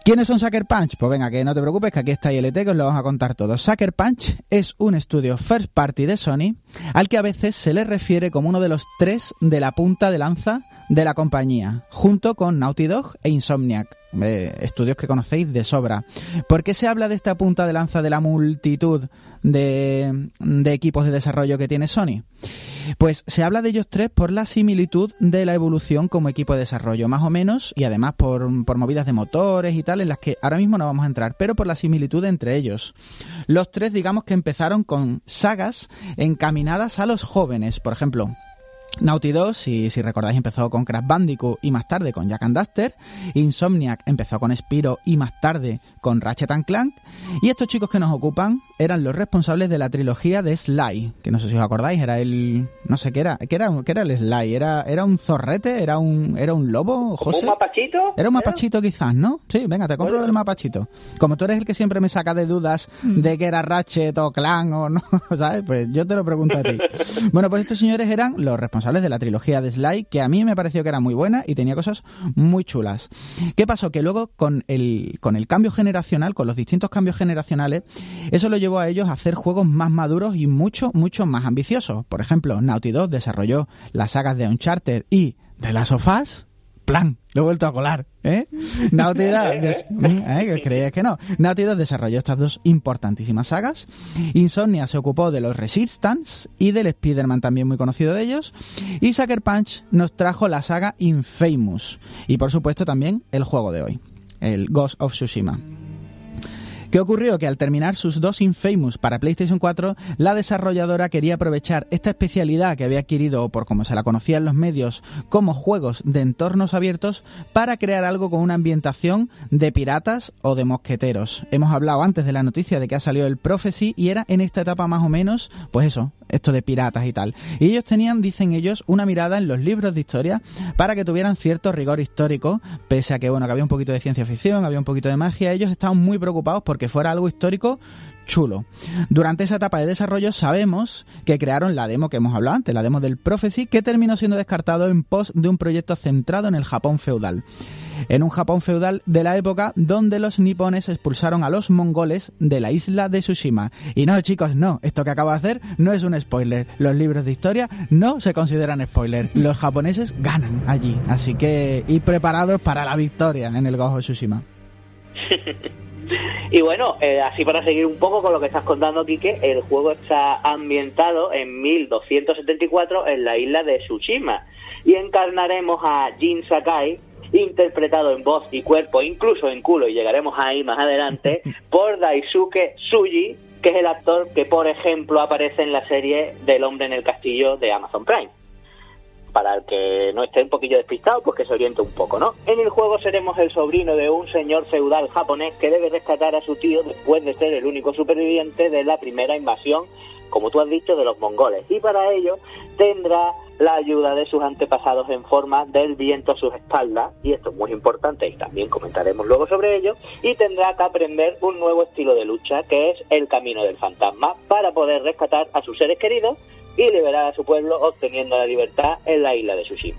Speaker 3: ¿Quiénes son Sucker Punch? Pues venga, que no te preocupes, que aquí está ILT, que os lo vamos a contar todo. Sucker Punch es un estudio first party de Sony, al que a veces se le refiere como uno de los tres de la punta de lanza de la compañía, junto con Naughty Dog e Insomniac, eh, estudios que conocéis de sobra. ¿Por qué se habla de esta punta de lanza de la multitud de, de equipos de desarrollo que tiene Sony? Pues se habla de ellos tres por la similitud de la evolución como equipo de desarrollo, más o menos, y además por, por movidas de motores y tal, en las que ahora mismo no vamos a entrar, pero por la similitud entre ellos. Los tres, digamos que empezaron con sagas encaminadas a los jóvenes, por ejemplo, Naughty 2, si, recordáis, empezó con Crash Bandicoot y más tarde con Jack and Duster. Insomniac empezó con Spiro y más tarde con Ratchet and Clank. Y estos chicos que nos ocupan eran los responsables de la trilogía de Sly, que no sé si os acordáis, era el no sé qué era, qué era, qué era el Sly, era era un zorrete, era un era un lobo, José.
Speaker 2: ¿Un mapachito?
Speaker 3: Era un mapachito quizás, ¿no? Sí, venga, te compro lo del mapachito. Como tú eres el que siempre me saca de dudas mm. de que era Ratchet o Clank o no, ¿sabes? Pues yo te lo pregunto a ti. bueno, pues estos señores eran los responsables de la trilogía de Sly, que a mí me pareció que era muy buena y tenía cosas muy chulas. ¿Qué pasó? Que luego con el con el cambio generacional, con los distintos cambios generacionales, eso lo llevó a ellos a hacer juegos más maduros y mucho, mucho más ambiciosos. Por ejemplo, Naughty Dog desarrolló las sagas de Uncharted y de las sofás. Plan, lo he vuelto a colar, ¿eh? Naughty Dog, ¿eh? ¿Creías que no? Naughty Dog desarrolló estas dos importantísimas sagas. Insomnia se ocupó de los Resistance y del Spider-Man también muy conocido de ellos. Y Sucker Punch nos trajo la saga Infamous. Y por supuesto también el juego de hoy, el Ghost of Tsushima. ¿Qué ocurrió? Que al terminar sus dos Infamous para PlayStation 4, la desarrolladora quería aprovechar esta especialidad que había adquirido, por como se la conocía en los medios, como juegos de entornos abiertos, para crear algo con una ambientación de piratas o de mosqueteros. Hemos hablado antes de la noticia de que ha salido el Prophecy y era en esta etapa más o menos, pues eso, esto de piratas y tal. Y ellos tenían, dicen ellos, una mirada en los libros de historia para que tuvieran cierto rigor histórico, pese a que, bueno, que había un poquito de ciencia ficción, había un poquito de magia, ellos estaban muy preocupados porque fuera algo histórico chulo. Durante esa etapa de desarrollo sabemos que crearon la demo que hemos hablado antes, la demo del Prophecy, que terminó siendo descartado en pos de un proyecto centrado en el Japón feudal. en un Japón feudal de la época donde los nipones expulsaron a los mongoles de la isla de Tsushima. Y no, chicos, no, esto que acabo de hacer no es un spoiler. Los libros de historia no se consideran spoiler. Los japoneses ganan allí, así que ir preparados para la victoria en el Gojo Tsushima.
Speaker 2: Y bueno, eh, así para seguir un poco con lo que estás contando, Quique, el juego está ambientado en 1274 en la isla de Tsushima y encarnaremos a Jin Sakai, interpretado en voz y cuerpo, incluso en culo, y llegaremos ahí más adelante, por Daisuke Tsuji, que es el actor que, por ejemplo, aparece en la serie del hombre en el castillo de Amazon Prime. Para el que no esté un poquillo despistado, pues que se oriente un poco, ¿no? En el juego seremos el sobrino de un señor feudal japonés que debe rescatar a su tío después de ser el único superviviente de la primera invasión como tú has dicho, de los mongoles. Y para ello tendrá la ayuda de sus antepasados en forma del viento a sus espaldas, y esto es muy importante y también comentaremos luego sobre ello, y tendrá que aprender un nuevo estilo de lucha, que es el camino del fantasma, para poder rescatar a sus seres queridos y liberar a su pueblo obteniendo la libertad en la isla de Tsushima.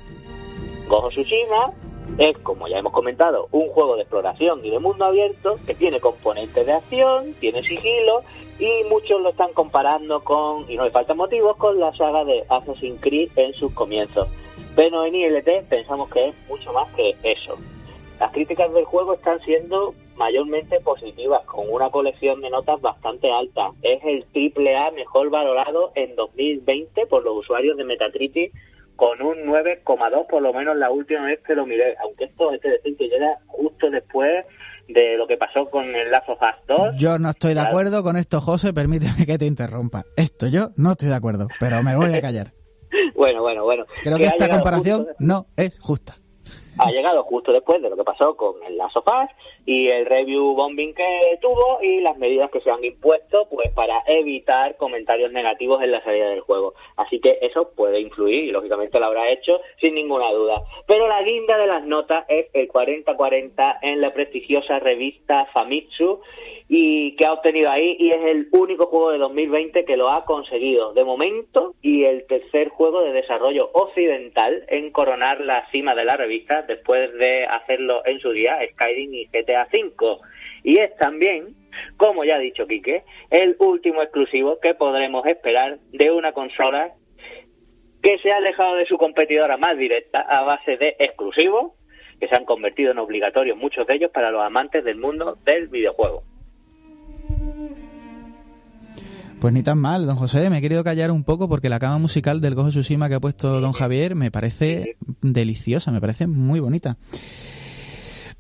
Speaker 2: Gojo Tsushima es, como ya hemos comentado, un juego de exploración y de mundo abierto que tiene componentes de acción, tiene sigilo y muchos lo están comparando con, y no le faltan motivos, con la saga de Assassin's Creed en sus comienzos. Pero en ILT pensamos que es mucho más que eso. Las críticas del juego están siendo mayormente positivas, con una colección de notas bastante alta. Es el triple A mejor valorado en 2020 por los usuarios de Metacritic, con un 9,2 por lo menos la última vez que lo miré. Aunque esto es decir que llega justo después de lo que pasó con el Last of 2.
Speaker 3: Yo no estoy de acuerdo con esto, José, permíteme que te interrumpa. Esto yo no estoy de acuerdo, pero me voy a callar.
Speaker 2: bueno, bueno, bueno.
Speaker 3: Creo que, esta comparación no es justa
Speaker 2: ha llegado justo después de lo que pasó con el of y el review bombing que tuvo y las medidas que se han impuesto pues para evitar comentarios negativos en la salida del juego. Así que eso puede influir y lógicamente lo habrá hecho sin ninguna duda. Pero la guinda de las notas es el 40-40 en la prestigiosa revista Famitsu y que ha obtenido ahí y es el único juego de 2020 que lo ha conseguido de momento y el tercer juego de desarrollo occidental en coronar la cima de la revista después de hacerlo en su día Skyrim y GTA V y es también como ya ha dicho Quique el último exclusivo que podremos esperar de una consola que se ha alejado de su competidora más directa a base de exclusivos que se han convertido en obligatorios muchos de ellos para los amantes del mundo del videojuego.
Speaker 3: Pues ni tan mal, don José. Me he querido callar un poco porque la cama musical del Gojo Tsushima que ha puesto don Javier me parece deliciosa, me parece muy bonita.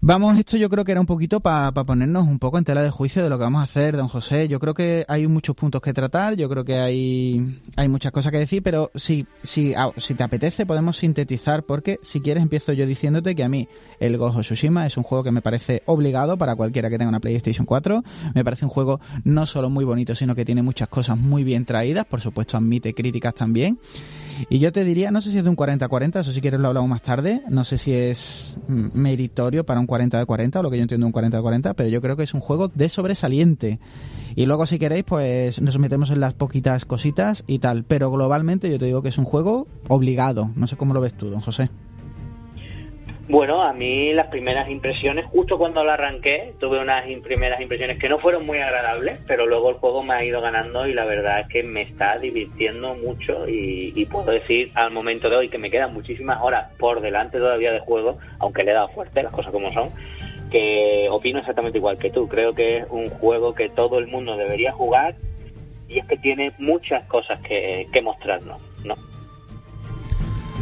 Speaker 3: Vamos, esto yo creo que era un poquito para ponernos un poco en tela de juicio de lo que vamos a hacer, don José. Yo creo que hay muchos puntos que tratar, yo creo que hay, hay muchas cosas que decir, pero si, si, ah, si te apetece podemos sintetizar, porque si quieres empiezo yo diciéndote que a mí el Gojo Tsushima es un juego que me parece obligado para cualquiera que tenga una PlayStation 4. Me parece un juego no solo muy bonito, sino que tiene muchas cosas muy bien traídas, por supuesto admite críticas también. Y yo te diría, no sé si es de un 40-40, eso si quieres lo hablamos más tarde, no sé si es meritorio para un 40 de 40 o lo que yo entiendo un 40 de 40, pero yo creo que es un juego de sobresaliente. Y luego si queréis, pues nos metemos en las poquitas cositas y tal, pero globalmente yo te digo que es un juego obligado. No sé cómo lo ves tú, don José.
Speaker 2: Bueno, a mí las primeras impresiones, justo cuando lo arranqué, tuve unas primeras impresiones que no fueron muy agradables, pero luego el juego me ha ido ganando y la verdad es que me está divirtiendo mucho y, puedo decir al momento de hoy que me quedan muchísimas horas por delante todavía de juego, aunque le he dado fuerte, las cosas como son, que opino exactamente igual que tú. Creo que es un juego que todo el mundo debería jugar y es que tiene muchas cosas que, que mostrarnos, ¿no?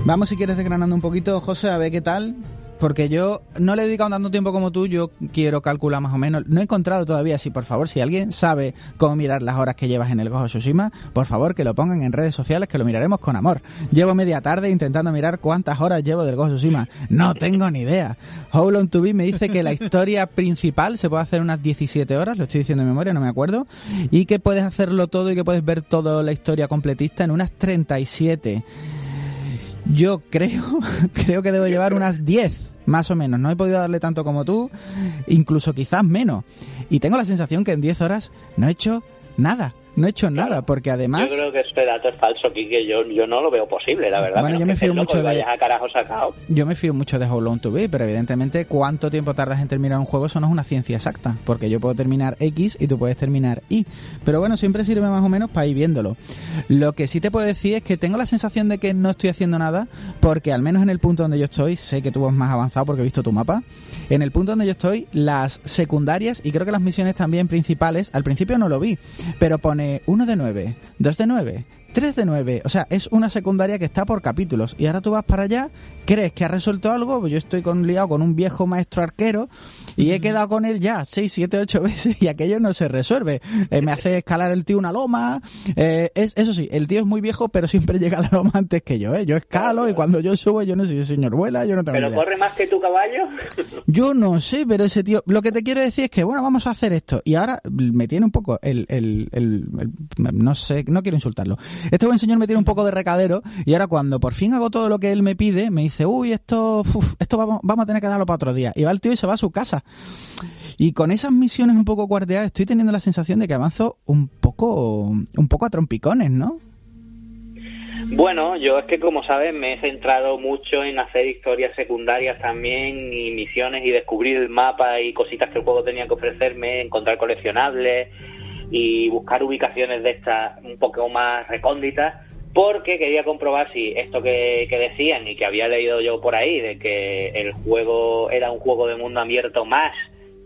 Speaker 3: Vamos, si quieres, desgranando un poquito, José, a ver qué tal. Porque yo no le he dedicado tanto tiempo como tú, yo quiero calcular más o menos. No he encontrado todavía, si por favor, si alguien sabe cómo mirar las horas que llevas en el Gojo Tsushima, por favor que lo pongan en redes sociales, que lo miraremos con amor. Llevo media tarde intentando mirar cuántas horas llevo del Gojo Tsushima. No tengo ni idea. How Long To Be me dice que la historia principal se puede hacer unas 17 horas, lo estoy diciendo de memoria, no me acuerdo, y que puedes hacerlo todo y que puedes ver toda la historia completista en unas 37. Yo creo, creo que debo llevar unas 10, más o menos. No he podido darle tanto como tú, incluso quizás menos. Y tengo la sensación que en 10 horas no he hecho nada. No he hecho nada, porque además...
Speaker 2: Yo creo que este dato es falso, Kike, yo, yo no lo veo posible, la verdad.
Speaker 3: Bueno, yo me fío mucho de...
Speaker 2: A carajo sacado.
Speaker 3: Yo me fío mucho de How Long to Be, pero evidentemente cuánto tiempo tardas en terminar un juego eso no es una ciencia exacta, porque yo puedo terminar X y tú puedes terminar Y. Pero bueno, siempre sirve más o menos para ir viéndolo. Lo que sí te puedo decir es que tengo la sensación de que no estoy haciendo nada, porque al menos en el punto donde yo estoy, sé que tú vas más avanzado porque he visto tu mapa, en el punto donde yo estoy, las secundarias y creo que las misiones también principales, al principio no lo vi, pero pone 1 de 9, 2 de 9, 3 de 9. O sea, es una secundaria que está por capítulos. Y ahora tú vas para allá, crees que has resuelto algo. Pues yo estoy con, liado con un viejo maestro arquero y he quedado con él ya 6, 7, 8 veces y aquello no se resuelve. Eh, me hace escalar el tío una loma. Eh, es, eso sí, el tío es muy viejo, pero siempre llega a la loma antes que yo. ¿eh? Yo escalo y cuando yo subo, yo no sé si el señor vuela, yo no tengo
Speaker 2: ¿Pero corre más que tu caballo?
Speaker 3: yo no sé, pero ese tío. Lo que te quiero decir es que, bueno, vamos a hacer esto. Y ahora me tiene un poco el, el, el no sé, no quiero insultarlo este buen señor me tiene un poco de recadero y ahora cuando por fin hago todo lo que él me pide, me dice, uy, esto, esto vamos, vamos a tener que darlo para otro día. Y va el tío y se va a su casa. Y con esas misiones un poco guardeadas estoy teniendo la sensación de que avanzo un poco, un poco a trompicones, ¿no?
Speaker 2: Bueno, yo es que como sabes me he centrado mucho en hacer historias secundarias también y misiones y descubrir el mapa y cositas que el juego tenía que ofrecerme, encontrar coleccionables, y buscar ubicaciones de estas un poco más recónditas porque quería comprobar si esto que, decían y que había leído yo por ahí de que el juego era un juego de mundo abierto más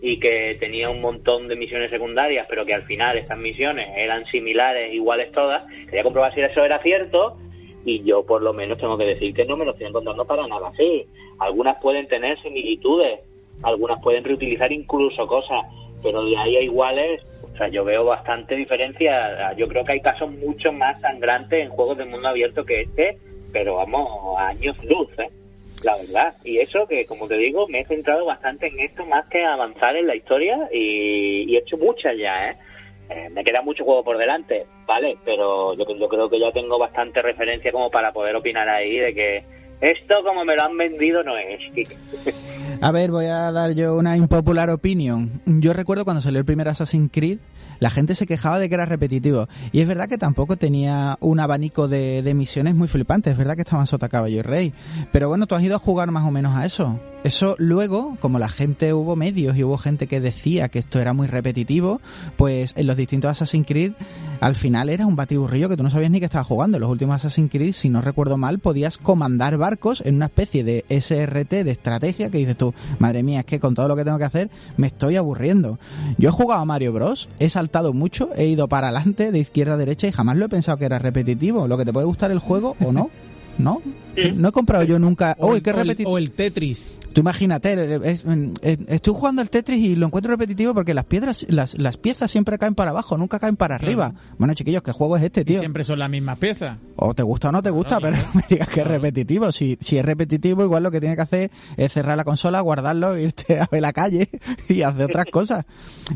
Speaker 2: y que tenía un montón de misiones secundarias pero que al final estas misiones eran similares, iguales todas, quería comprobar si eso era cierto y yo por lo menos tengo que decir que no me lo estoy encontrando para nada así. Algunas pueden tener similitudes, algunas pueden reutilizar incluso cosas, pero de ahí a iguales o sea, yo veo bastante diferencia. Yo creo que hay casos mucho más sangrantes en juegos de mundo abierto que este, pero vamos, años luz, ¿eh? La verdad. Y eso que, como te digo, me he centrado bastante en esto más que avanzar en la historia y, he hecho muchas ya, ¿eh? ¿eh? me queda mucho juego por delante, ¿vale? Pero yo, yo creo que ya tengo bastante referencia como para poder opinar ahí de que esto como me lo han vendido no es.
Speaker 3: A ver, voy a dar yo una impopular opinión. Yo recuerdo cuando salió el primer Assassin's Creed, la gente se quejaba de que era repetitivo. Y es verdad que tampoco tenía un abanico de, de misiones muy flipantes. Es verdad que estaban sota caballo y rey. Pero bueno, tú has ido a jugar más o menos a eso. Eso luego, como la gente hubo medios y hubo gente que decía que esto era muy repetitivo, pues en los distintos Assassin's Creed al final era un batiburrillo que tú no sabías ni que estabas jugando. En los últimos Assassin's Creed, si no recuerdo mal, podías comandar barcos en una especie de SRT de estrategia que dices tú, madre mía, es que con todo lo que tengo que hacer me estoy aburriendo. Yo he jugado a Mario Bros, he saltado mucho, he ido para adelante, de izquierda a derecha y jamás lo he pensado que era repetitivo. Lo que te puede gustar el juego o no. ¿No? No he comprado yo nunca. Uy, qué repetitivo.
Speaker 1: O el Tetris.
Speaker 3: Tú imagínate, estoy jugando al Tetris y lo encuentro repetitivo porque las piedras, las, las piezas siempre caen para abajo, nunca caen para arriba. Bueno, chiquillos, ¿qué juego es este, tío?
Speaker 1: siempre son las mismas piezas.
Speaker 3: O te gusta o no te gusta, pero no me digas que es repetitivo. Si, si es repetitivo, igual lo que tiene que hacer es cerrar la consola, guardarlo, irte a ver la calle y hacer otras cosas.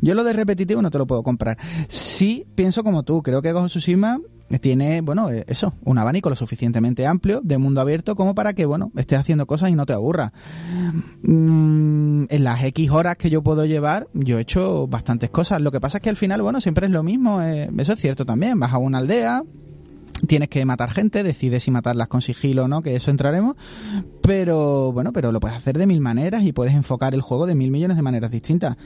Speaker 3: Yo lo de repetitivo no te lo puedo comprar. Sí pienso como tú, creo que Gojo Tsushima tiene, bueno, eh, eso, un abanico lo suficientemente amplio de mundo abierto como para que, bueno, estés haciendo cosas y no te aburra. Mm, en las X horas que yo puedo llevar, yo he hecho bastantes cosas. Lo que pasa es que al final, bueno, siempre es lo mismo. Eh, eso es cierto también. Vas a una aldea, tienes que matar gente, decides si matarlas con sigilo o no, que eso entraremos, pero bueno, pero lo puedes hacer de mil maneras y puedes enfocar el juego de mil millones de maneras distintas.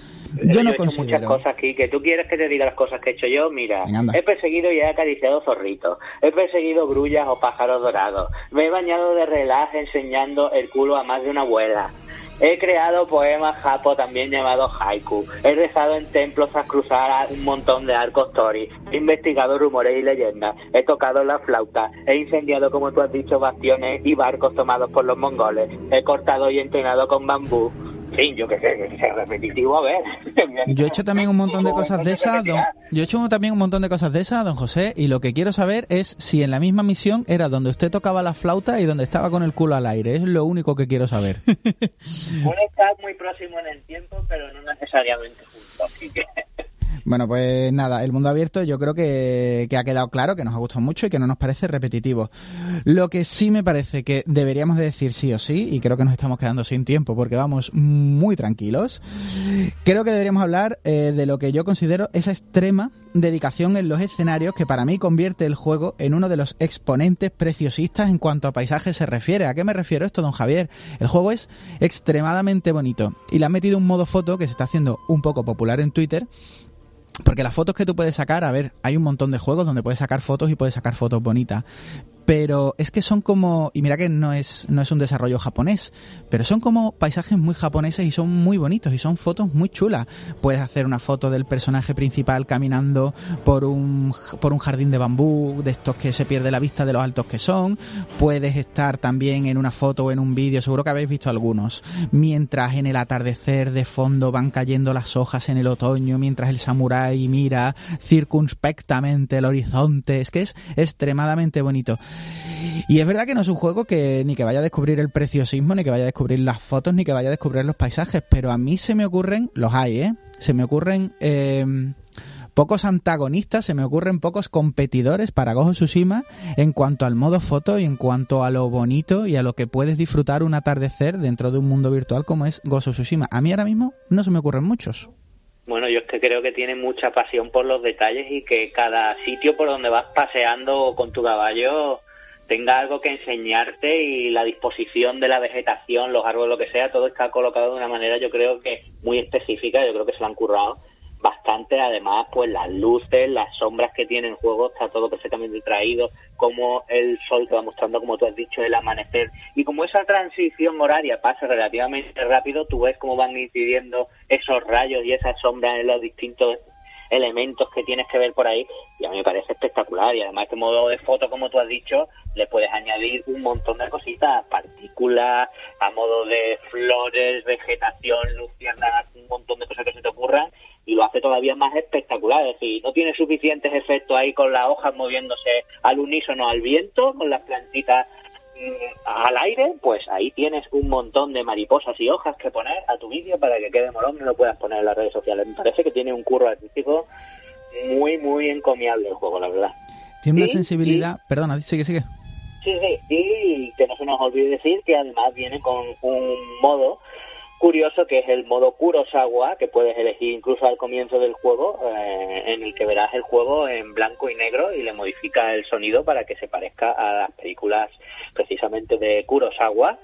Speaker 2: Yo, no he considero... muchas cosas aquí, que tú quieres que te diga las cosas que he hecho yo, mira, he perseguido y he acariciado zorritos, he perseguido grullas o pájaros dorados, me he bañado de relaje enseñando el culo a más de una abuela, He creado poemas japo también llamados haiku. He rezado en templos tras cruzar un montón de arcos tori. He investigado rumores y leyendas. He tocado la flauta. He incendiado, como tú has dicho, bastiones y barcos tomados por los mongoles. He cortado y entrenado con bambú fin, yo que sé, que sea repetitivo, a ver.
Speaker 3: Yo he hecho también un montón de cosas de esas, don, yo he hecho también un montón de cosas de esas, don José, y lo que quiero saber es si en la misma misión era donde usted tocaba la flauta y donde estaba con el culo al aire, es lo único que quiero saber.
Speaker 2: Puede estar muy próximo en el tiempo, pero no necesariamente junto, así que...
Speaker 3: Bueno, pues nada, el mundo abierto yo creo que, ha quedado claro, que nos ha gustado mucho y que no nos parece repetitivo. Lo que sí me parece que deberíamos de decir sí o sí, y creo que nos estamos quedando sin tiempo porque vamos muy tranquilos, creo que deberíamos hablar eh, de lo que yo considero esa extrema dedicación en los escenarios que para mí convierte el juego en uno de los exponentes preciosistas en cuanto a paisajes se refiere. ¿A qué me refiero esto, don Javier? El juego es extremadamente bonito y le han metido un modo foto que se está haciendo un poco popular en Twitter porque las fotos que tú puedes sacar, a ver, hay un montón de juegos donde puedes sacar fotos y puedes sacar fotos bonitas pero es que son como, y mira que no es, no es un desarrollo japonés, pero son como paisajes muy japoneses y son muy bonitos y son fotos muy chulas. Puedes hacer una foto del personaje principal caminando por un, por un jardín de bambú, de estos que se pierde la vista de los altos que son. Puedes estar también en una foto o en un vídeo, seguro que habéis visto algunos, mientras en el atardecer de fondo van cayendo las hojas en el otoño, mientras el samurái mira circunspectamente el horizonte. Es que es extremadamente bonito. Y es verdad que no es un juego que ni que vaya a descubrir el preciosismo, ni que vaya a descubrir las fotos, ni que vaya a descubrir los paisajes, pero a mí se me ocurren, los hay, ¿eh? Se me ocurren eh, pocos antagonistas, se me ocurren pocos competidores para Gojo Tsushima en cuanto al modo foto y en cuanto a lo bonito y a lo que puedes disfrutar un atardecer dentro de un mundo virtual como es Gozo Tsushima. A mí ahora mismo no se me ocurren muchos.
Speaker 2: Bueno, yo es que creo que tiene mucha pasión por los detalles y que cada sitio por donde vas paseando con tu caballo tenga algo que enseñarte y la disposición de la vegetación, los árboles, lo que sea, todo está colocado de una manera yo creo que muy específica, yo creo que se lo han currado bastante, además pues las luces, las sombras que tiene el juego, está todo perfectamente traído, como el sol te va mostrando, como tú has dicho, el amanecer, y como esa transición horaria pasa relativamente rápido, tú ves cómo van incidiendo esos rayos y esas sombras en los distintos elementos que tienes que ver por ahí y a mí me parece espectacular y además este modo de foto como tú has dicho le puedes añadir un montón de cositas partículas a modo de flores vegetación luciérnagas un montón de cosas que se te ocurran y lo hace todavía más espectacular es decir no tiene suficientes efectos ahí con las hojas moviéndose al unísono al viento con las plantitas al aire, pues ahí tienes un montón de mariposas y hojas que poner a tu vídeo para que quede molón y lo puedas poner en las redes sociales. Me parece que tiene un curro artístico muy, muy encomiable el juego, la verdad.
Speaker 3: Tiene una sensibilidad... Perdona, sigue, sigue.
Speaker 2: Sí, sí, y que no se nos olvide decir que además viene con un modo curioso que es el modo Kurosawa, que puedes elegir incluso al comienzo del juego, eh, en el que verás el juego en blanco y negro y le modifica el sonido para que se parezca a las películas precisamente de Kurosawa.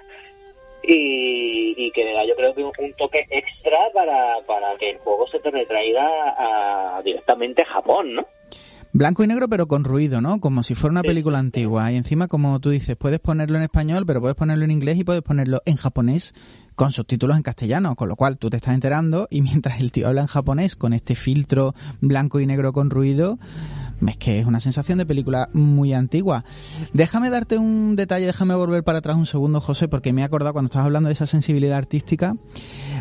Speaker 2: Y, que le da yo creo que un, toque extra para, para que el juego se te retraiga a, directamente a Japón, ¿no?
Speaker 3: Blanco y negro pero con ruido, ¿no? Como si fuera una película antigua. Y encima, como tú dices, puedes ponerlo en español, pero puedes ponerlo en inglés y puedes ponerlo en japonés con subtítulos en castellano, con lo cual tú te estás enterando y mientras el tío habla en japonés con este filtro blanco y negro con ruido, es que es una sensación de película muy antigua. Déjame darte un detalle, déjame volver para atrás un segundo, José, porque me he acordado cuando estabas hablando de esa sensibilidad artística.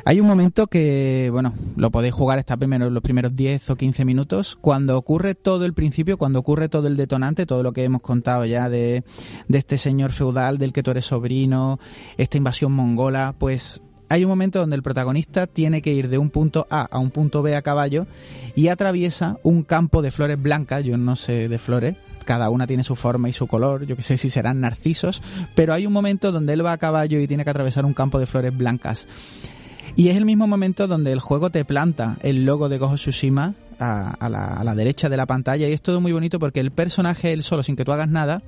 Speaker 3: Hay un momento que, bueno, lo podéis jugar está primero los primeros 10 o 15 minutos, cuando ocurre todo el principio, cuando ocurre todo el detonante, todo lo que hemos contado ya de, de este señor feudal del que tú eres sobrino, esta invasión mongola, pues hay un momento donde el protagonista tiene que ir de un punto A a un punto B a caballo y atraviesa un campo de flores blancas, yo no sé de flores, cada una tiene su forma y su color, yo que sé si serán narcisos, pero hay un momento donde él va a caballo y tiene que atravesar un campo de flores blancas. Y es el mismo momento donde el juego te planta el logo de Gojo Tsushima a, la, derecha de la pantalla y es todo muy bonito porque el personaje, él solo, sin que tú hagas nada,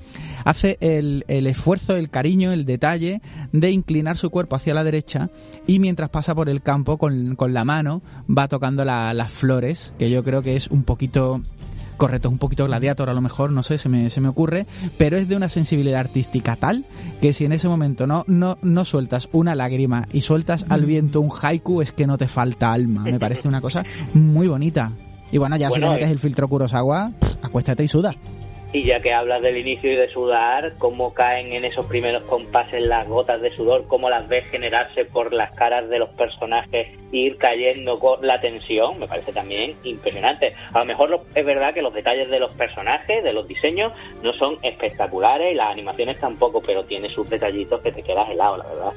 Speaker 3: hace el, esfuerzo, el cariño, el detalle de inclinar su cuerpo hacia la derecha y mientras pasa por el campo con, la mano va tocando las flores, que yo creo que es un poquito correcto, es un poquito gladiator a lo mejor, no sé, se me, se me ocurre, pero es de una sensibilidad artística tal que si en ese momento no, no, no sueltas una lágrima y sueltas al viento un haiku es que no te falta alma, me parece una cosa muy bonita. Y bueno, ya si le metes el filtro Kurosawa, acuéstate y suda.
Speaker 2: Y ya que hablas del inicio y de sudar, cómo caen en esos primeros compases las gotas de sudor, cómo las ves generarse por las caras de los personajes e ir cayendo con la tensión, me parece también impresionante. A lo mejor es verdad que los detalles de los personajes, de los diseños, no son espectaculares y las animaciones tampoco, pero tiene sus detallitos que te quedas helado, la verdad.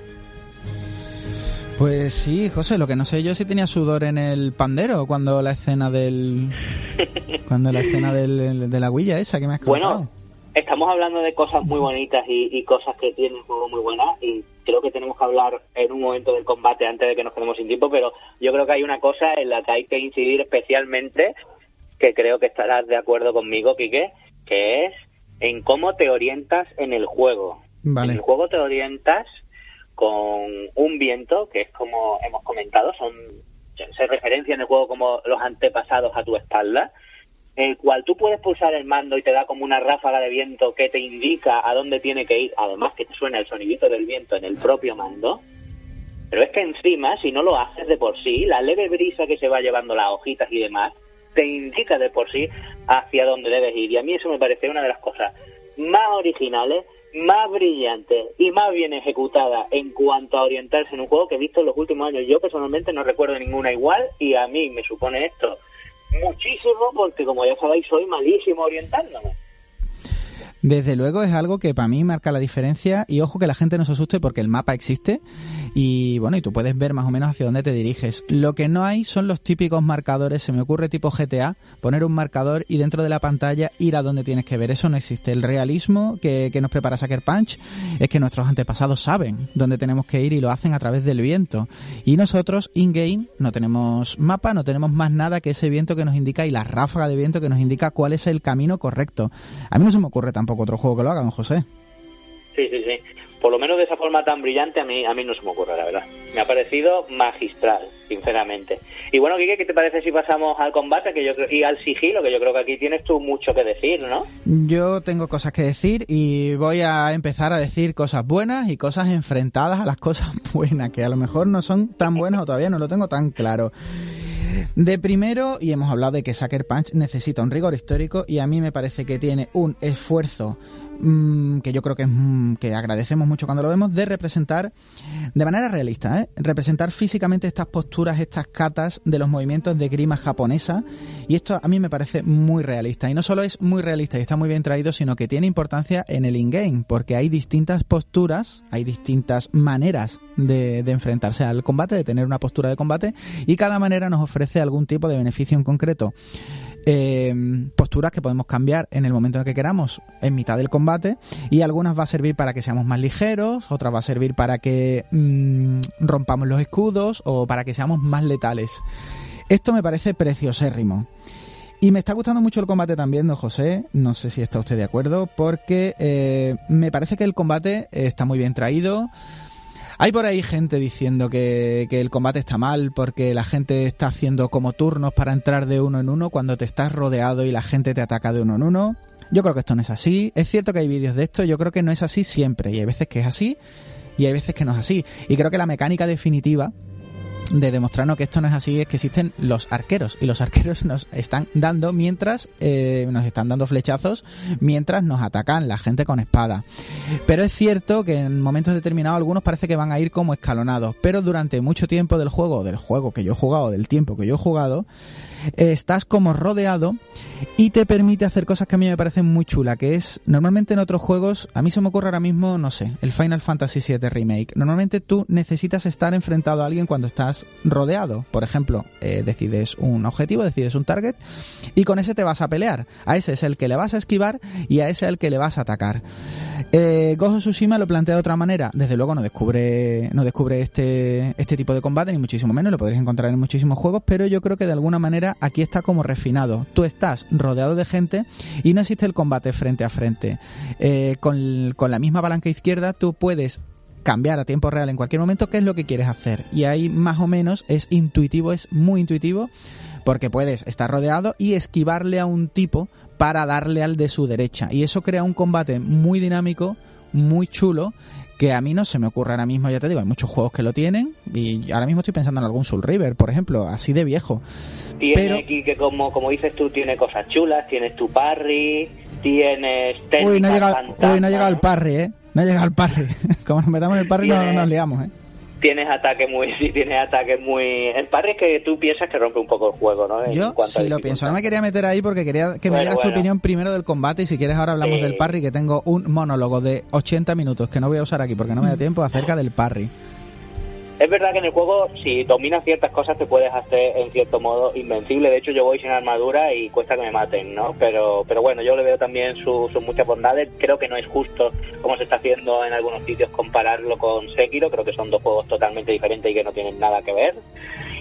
Speaker 3: Pues sí, José, lo que no sé yo si tenía sudor en el pandero cuando la escena del... cuando la escena del, de la huilla esa que me has contado.
Speaker 2: Bueno, estamos hablando de cosas muy bonitas y, cosas que tienen un juego muy buenas y creo que tenemos que hablar en un momento del combate antes de que nos quedemos sin tiempo, pero yo creo que hay una cosa en la que hay que incidir especialmente, que creo que estarás de acuerdo conmigo, Quique, que es en cómo te orientas en el juego. En el juego te orientas con un viento, que es como hemos comentado, son se referencia en el juego como los antepasados a tu espalda, el cual tú puedes pulsar el mando y te da como una ráfaga de viento que te indica a dónde tiene que ir, además que te suena el sonidito del viento en el propio mando. Pero es que encima, si no lo haces de por sí, la leve brisa que se va llevando las hojitas y demás, te indica de por sí hacia dónde debes ir. Y a mí eso me parece una de las cosas más originales, más brillantes y más bien ejecutada en cuanto a orientarse en un juego que he visto en los últimos años. Yo personalmente no recuerdo ninguna igual y a mí me supone esto muchísimo porque como ya sabéis soy malísimo orientándome.
Speaker 3: Desde luego es algo que para mí marca la diferencia y ojo que la gente no se asuste porque el mapa existe y bueno, y tú puedes ver más o menos hacia dónde te diriges. Lo que no hay son los típicos marcadores, se me ocurre tipo GTA, poner un marcador y dentro de la pantalla ir a donde tienes que ver. Eso no existe. El realismo que, que nos prepara Sucker Punch es que nuestros antepasados saben dónde tenemos que ir y lo hacen a través del viento. Y nosotros, in-game, no tenemos mapa, no tenemos más nada que ese viento que nos indica y la ráfaga de viento que nos indica cuál es el camino correcto. A mí no se me ocurre tampoco otro juego que lo haga, don José.
Speaker 2: Sí, sí, sí. Por lo menos de esa forma tan brillante a mí, a mí no se me ocurre, la verdad. Me ha parecido magistral, sinceramente. Y bueno, Quique, ¿qué te parece si pasamos al combate que yo y al sigilo? Que yo creo que aquí tienes tú mucho que decir, ¿no?
Speaker 3: Yo tengo cosas que decir y voy a empezar a decir cosas buenas y cosas enfrentadas a las cosas buenas, que a lo mejor no son tan buenas o todavía no lo tengo tan claro. De primero, y hemos hablado de que Sucker Punch necesita un rigor histórico y a mí me parece que tiene un esfuerzo Mm, que yo creo que, es, mm, que agradecemos mucho cuando lo vemos, de representar de manera realista, ¿eh? representar físicamente estas posturas, estas catas de los movimientos de grima japonesa. Y esto a mí me parece muy realista. Y no solo es muy realista y está muy bien traído, sino que tiene importancia en el in-game, porque hay distintas posturas, hay distintas maneras de, de enfrentarse al combate, de tener una postura de combate, y cada manera nos ofrece algún tipo de beneficio en concreto eh, posturas que podemos cambiar en el momento en que queramos, en mitad del combate, y algunas va a servir para que seamos más ligeros, otras va a servir para que mm, rompamos los escudos o para que seamos más letales. Esto me parece preciosérrimo. Y me está gustando mucho el combate también, don José. No sé si está usted de acuerdo, porque eh, me parece que el combate está muy bien traído. Hay por ahí gente diciendo que, el combate está mal porque la gente está haciendo como turnos para entrar de uno en uno cuando te estás rodeado y la gente te ataca de uno en uno. Yo creo que esto no es así. Es cierto que hay vídeos de esto, yo creo que no es así siempre. Y hay veces que es así y hay veces que no es así. Y creo que la mecánica definitiva de demostrarnos que esto no es así es que existen los arqueros. Y los arqueros nos están dando mientras eh, nos están dando flechazos mientras nos atacan la gente con espada. Pero es cierto que en momentos determinados algunos parece que van a ir como escalonados. Pero durante mucho tiempo del juego del juego que yo he jugado del tiempo que yo he jugado estás como rodeado y te permite hacer cosas que a mí me parecen muy chula, que es, normalmente en otros juegos, a mí se me ocurre ahora mismo, no sé, el Final Fantasy VII Remake. Normalmente tú necesitas estar enfrentado a alguien cuando estás rodeado. Por ejemplo, eh, decides un objetivo, decides un target y con ese te vas a pelear. A ese es el que le vas a esquivar y a ese es el que le vas a atacar. Eh, Gojo Tsushima lo plantea de otra manera. Desde luego no descubre, no descubre este, este tipo de combate, ni muchísimo menos, lo podréis encontrar en muchísimos juegos, pero yo creo que de alguna manera aquí está como refinado. Tú estás rodeado de gente y no existe el combate frente a frente. Eh, con, con la misma palanca izquierda tú puedes cambiar a tiempo real en cualquier momento qué es lo que quieres hacer. Y ahí más o menos es intuitivo, es muy intuitivo, porque puedes estar rodeado y esquivarle a un tipo para darle al de su derecha. Y eso crea un combate muy dinámico, muy chulo, que a mí no se me ocurre ahora mismo, ya te digo, hay muchos juegos que lo tienen y ahora mismo estoy pensando en algún Soul River, por ejemplo, así de viejo.
Speaker 2: Tiene aquí que como, como dices tú, tiene cosas chulas, tienes tu parry, tienes Uy,
Speaker 3: no uy, no llega el parry, ¿eh? No llega el parry. como nos metamos en el parry no, nos liamos, ¿eh?
Speaker 2: Tienes ataques muy sí tienes ataques muy el parry es que tú piensas que rompe un poco el juego no
Speaker 3: yo sí lo pienso. No me quería meter ahí porque quería que me dieras tu opinión primero del combate y si quieres ahora hablamos del parry que tengo un monólogo de 80 minutos que no voy a usar aquí porque no me da tiempo acerca del parry
Speaker 2: Es verdad que en el juego, si dominas ciertas cosas, te puedes hacer en cierto modo invencible. De hecho, yo voy sin armadura y cuesta que me maten, ¿no? Pero, pero bueno, yo le veo también sus muchas bondades. Creo que no es justo, como se está haciendo en algunos sitios, compararlo con Sekiro. Creo que son dos juegos totalmente diferentes y que no tienen nada que ver.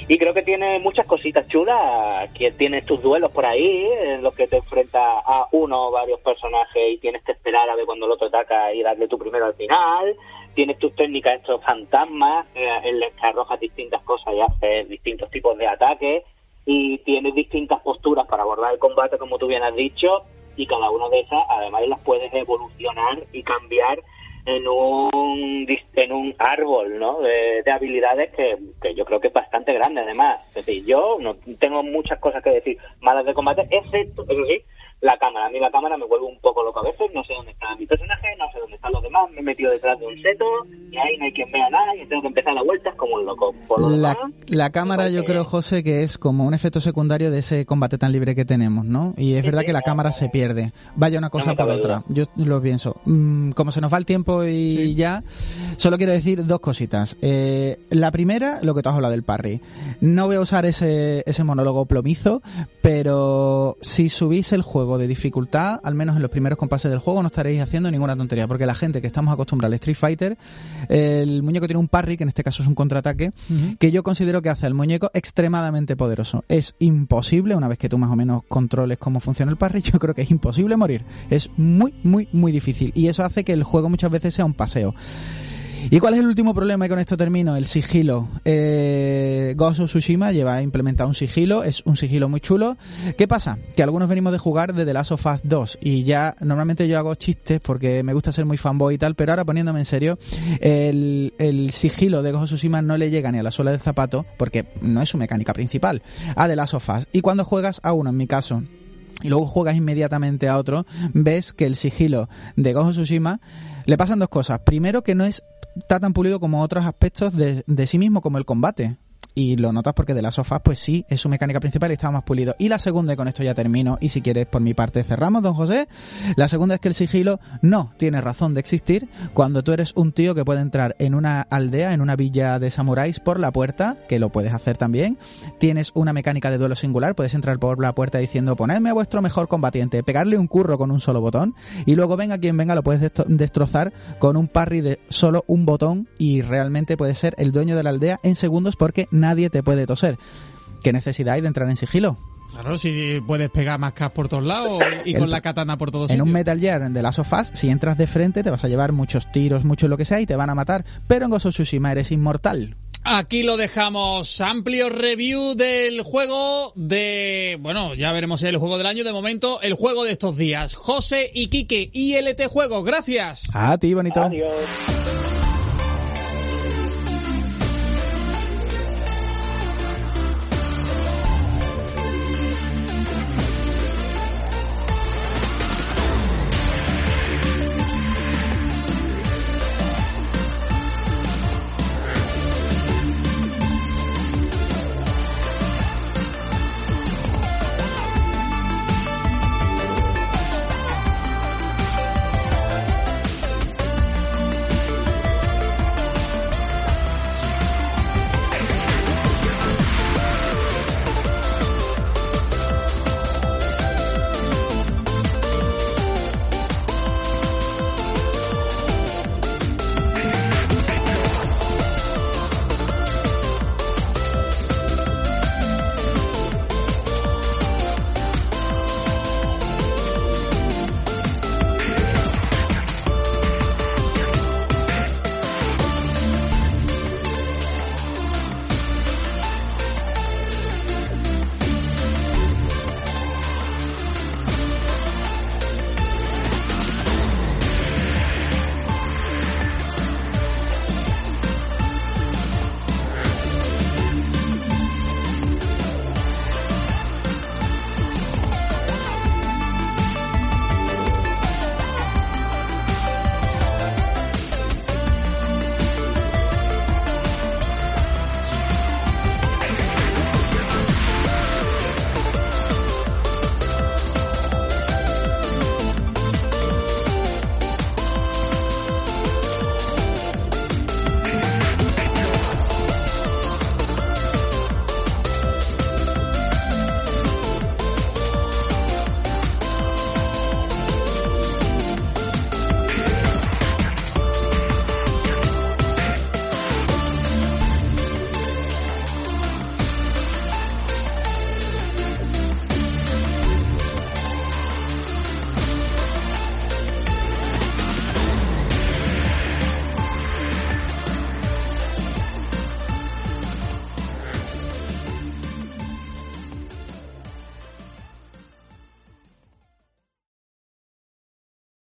Speaker 2: Y creo que tiene muchas cositas chulas, que tienes tus duelos por ahí, en los que te enfrentas a uno o varios personajes y tienes que esperar a ver cuando el otro ataca y darle tu primero al final. Tienes tus técnicas, estos fantasmas, eh, en los que arrojas distintas cosas y haces distintos tipos de ataques. Y tienes distintas posturas para abordar el combate, como tú bien has dicho, y cada una de esas, además, las puedes evolucionar y cambiar en un en un árbol ¿no? de, habilidades que, que, yo creo que es bastante grande además es decir yo no tengo muchas cosas que decir malas de combate excepto la cámara. A mí la cámara me vuelve un poco loco a veces, no sé dónde está mi personaje, no sé dónde están los demás, me he metido detrás de un seto y ahí no hay quien vea nada y tengo que empezar a vueltas como un loco.
Speaker 3: la, la cámara yo creo, José, que es como un efecto secundario de ese combate tan libre que tenemos, ¿no? Y es verdad que la cámara se pierde. Vaya una cosa por otra. Yo lo pienso. Mm, como se nos va el tiempo y ya, solo quiero decir dos cositas. Eh, la primera, lo que tú has hablado del parry. No voy a usar ese, ese monólogo plomizo, pero si subís el juego de dificultad, al menos en los primeros compases del juego, no estaréis haciendo ninguna tontería, porque la gente que estamos acostumbrada al Street Fighter, el muñeco tiene un parry, que en este caso es un contraataque, que yo considero que hace al muñeco extremadamente poderoso. Es imposible, una vez que tú más o menos controles cómo funciona el parry, yo creo que es imposible morir. Es muy, muy, muy difícil. Y eso hace que el juego muchas veces sea un paseo. ¿Y cuál es el último problema? Y con esto termino. El sigilo. Eh, of Tsushima lleva implementado un sigilo. Es un sigilo muy chulo. ¿Qué pasa? Que algunos venimos de jugar de The Last of Us 2 y ya normalmente yo hago chistes porque me gusta ser muy fanboy y tal, pero ahora poniéndome en serio, el, sigilo de of Tsushima no le llega ni a la suela del zapato porque no es su mecánica principal a The Last of Us. Y cuando juegas a uno, en mi caso, y luego juegas inmediatamente a otro, ves que el sigilo de of Tsushima le pasan dos cosas. Primero, que no es está tan pulido como otros aspectos de, de sí mismo, como el combate y lo notas porque de las sofás pues sí, es su mecánica principal y estaba más pulido. Y la segunda, y con esto ya termino, y si quieres por mi parte cerramos, don José, la segunda es que el sigilo no tiene razón de existir cuando tú eres un tío que puede entrar en una aldea, en una villa de samuráis por la puerta, que lo puedes hacer también, tienes una mecánica de duelo singular, puedes entrar por la puerta diciendo ponedme a vuestro mejor combatiente, pegarle un curro con un solo botón, y luego venga quien venga lo puedes destrozar con un parry de solo un botón y realmente puede ser el dueño de la aldea en segundos porque nadie te puede toser. ¿Qué necesidad hay de entrar en sigilo?
Speaker 1: Claro, si puedes pegar más cas por todos lados y con la katana por todos
Speaker 3: En un Metal Gear de Last of Us, si entras de frente te vas a llevar muchos tiros, mucho lo que sea y te van a matar, pero en Ghost of Tsushima eres inmortal.
Speaker 1: Aquí lo dejamos. Amplio review del juego de. Bueno, ya veremos el juego del año. De momento, el juego de estos días. José y Quique, ILT Juegos. Gracias.
Speaker 3: A ti, bonito.
Speaker 2: Adiós.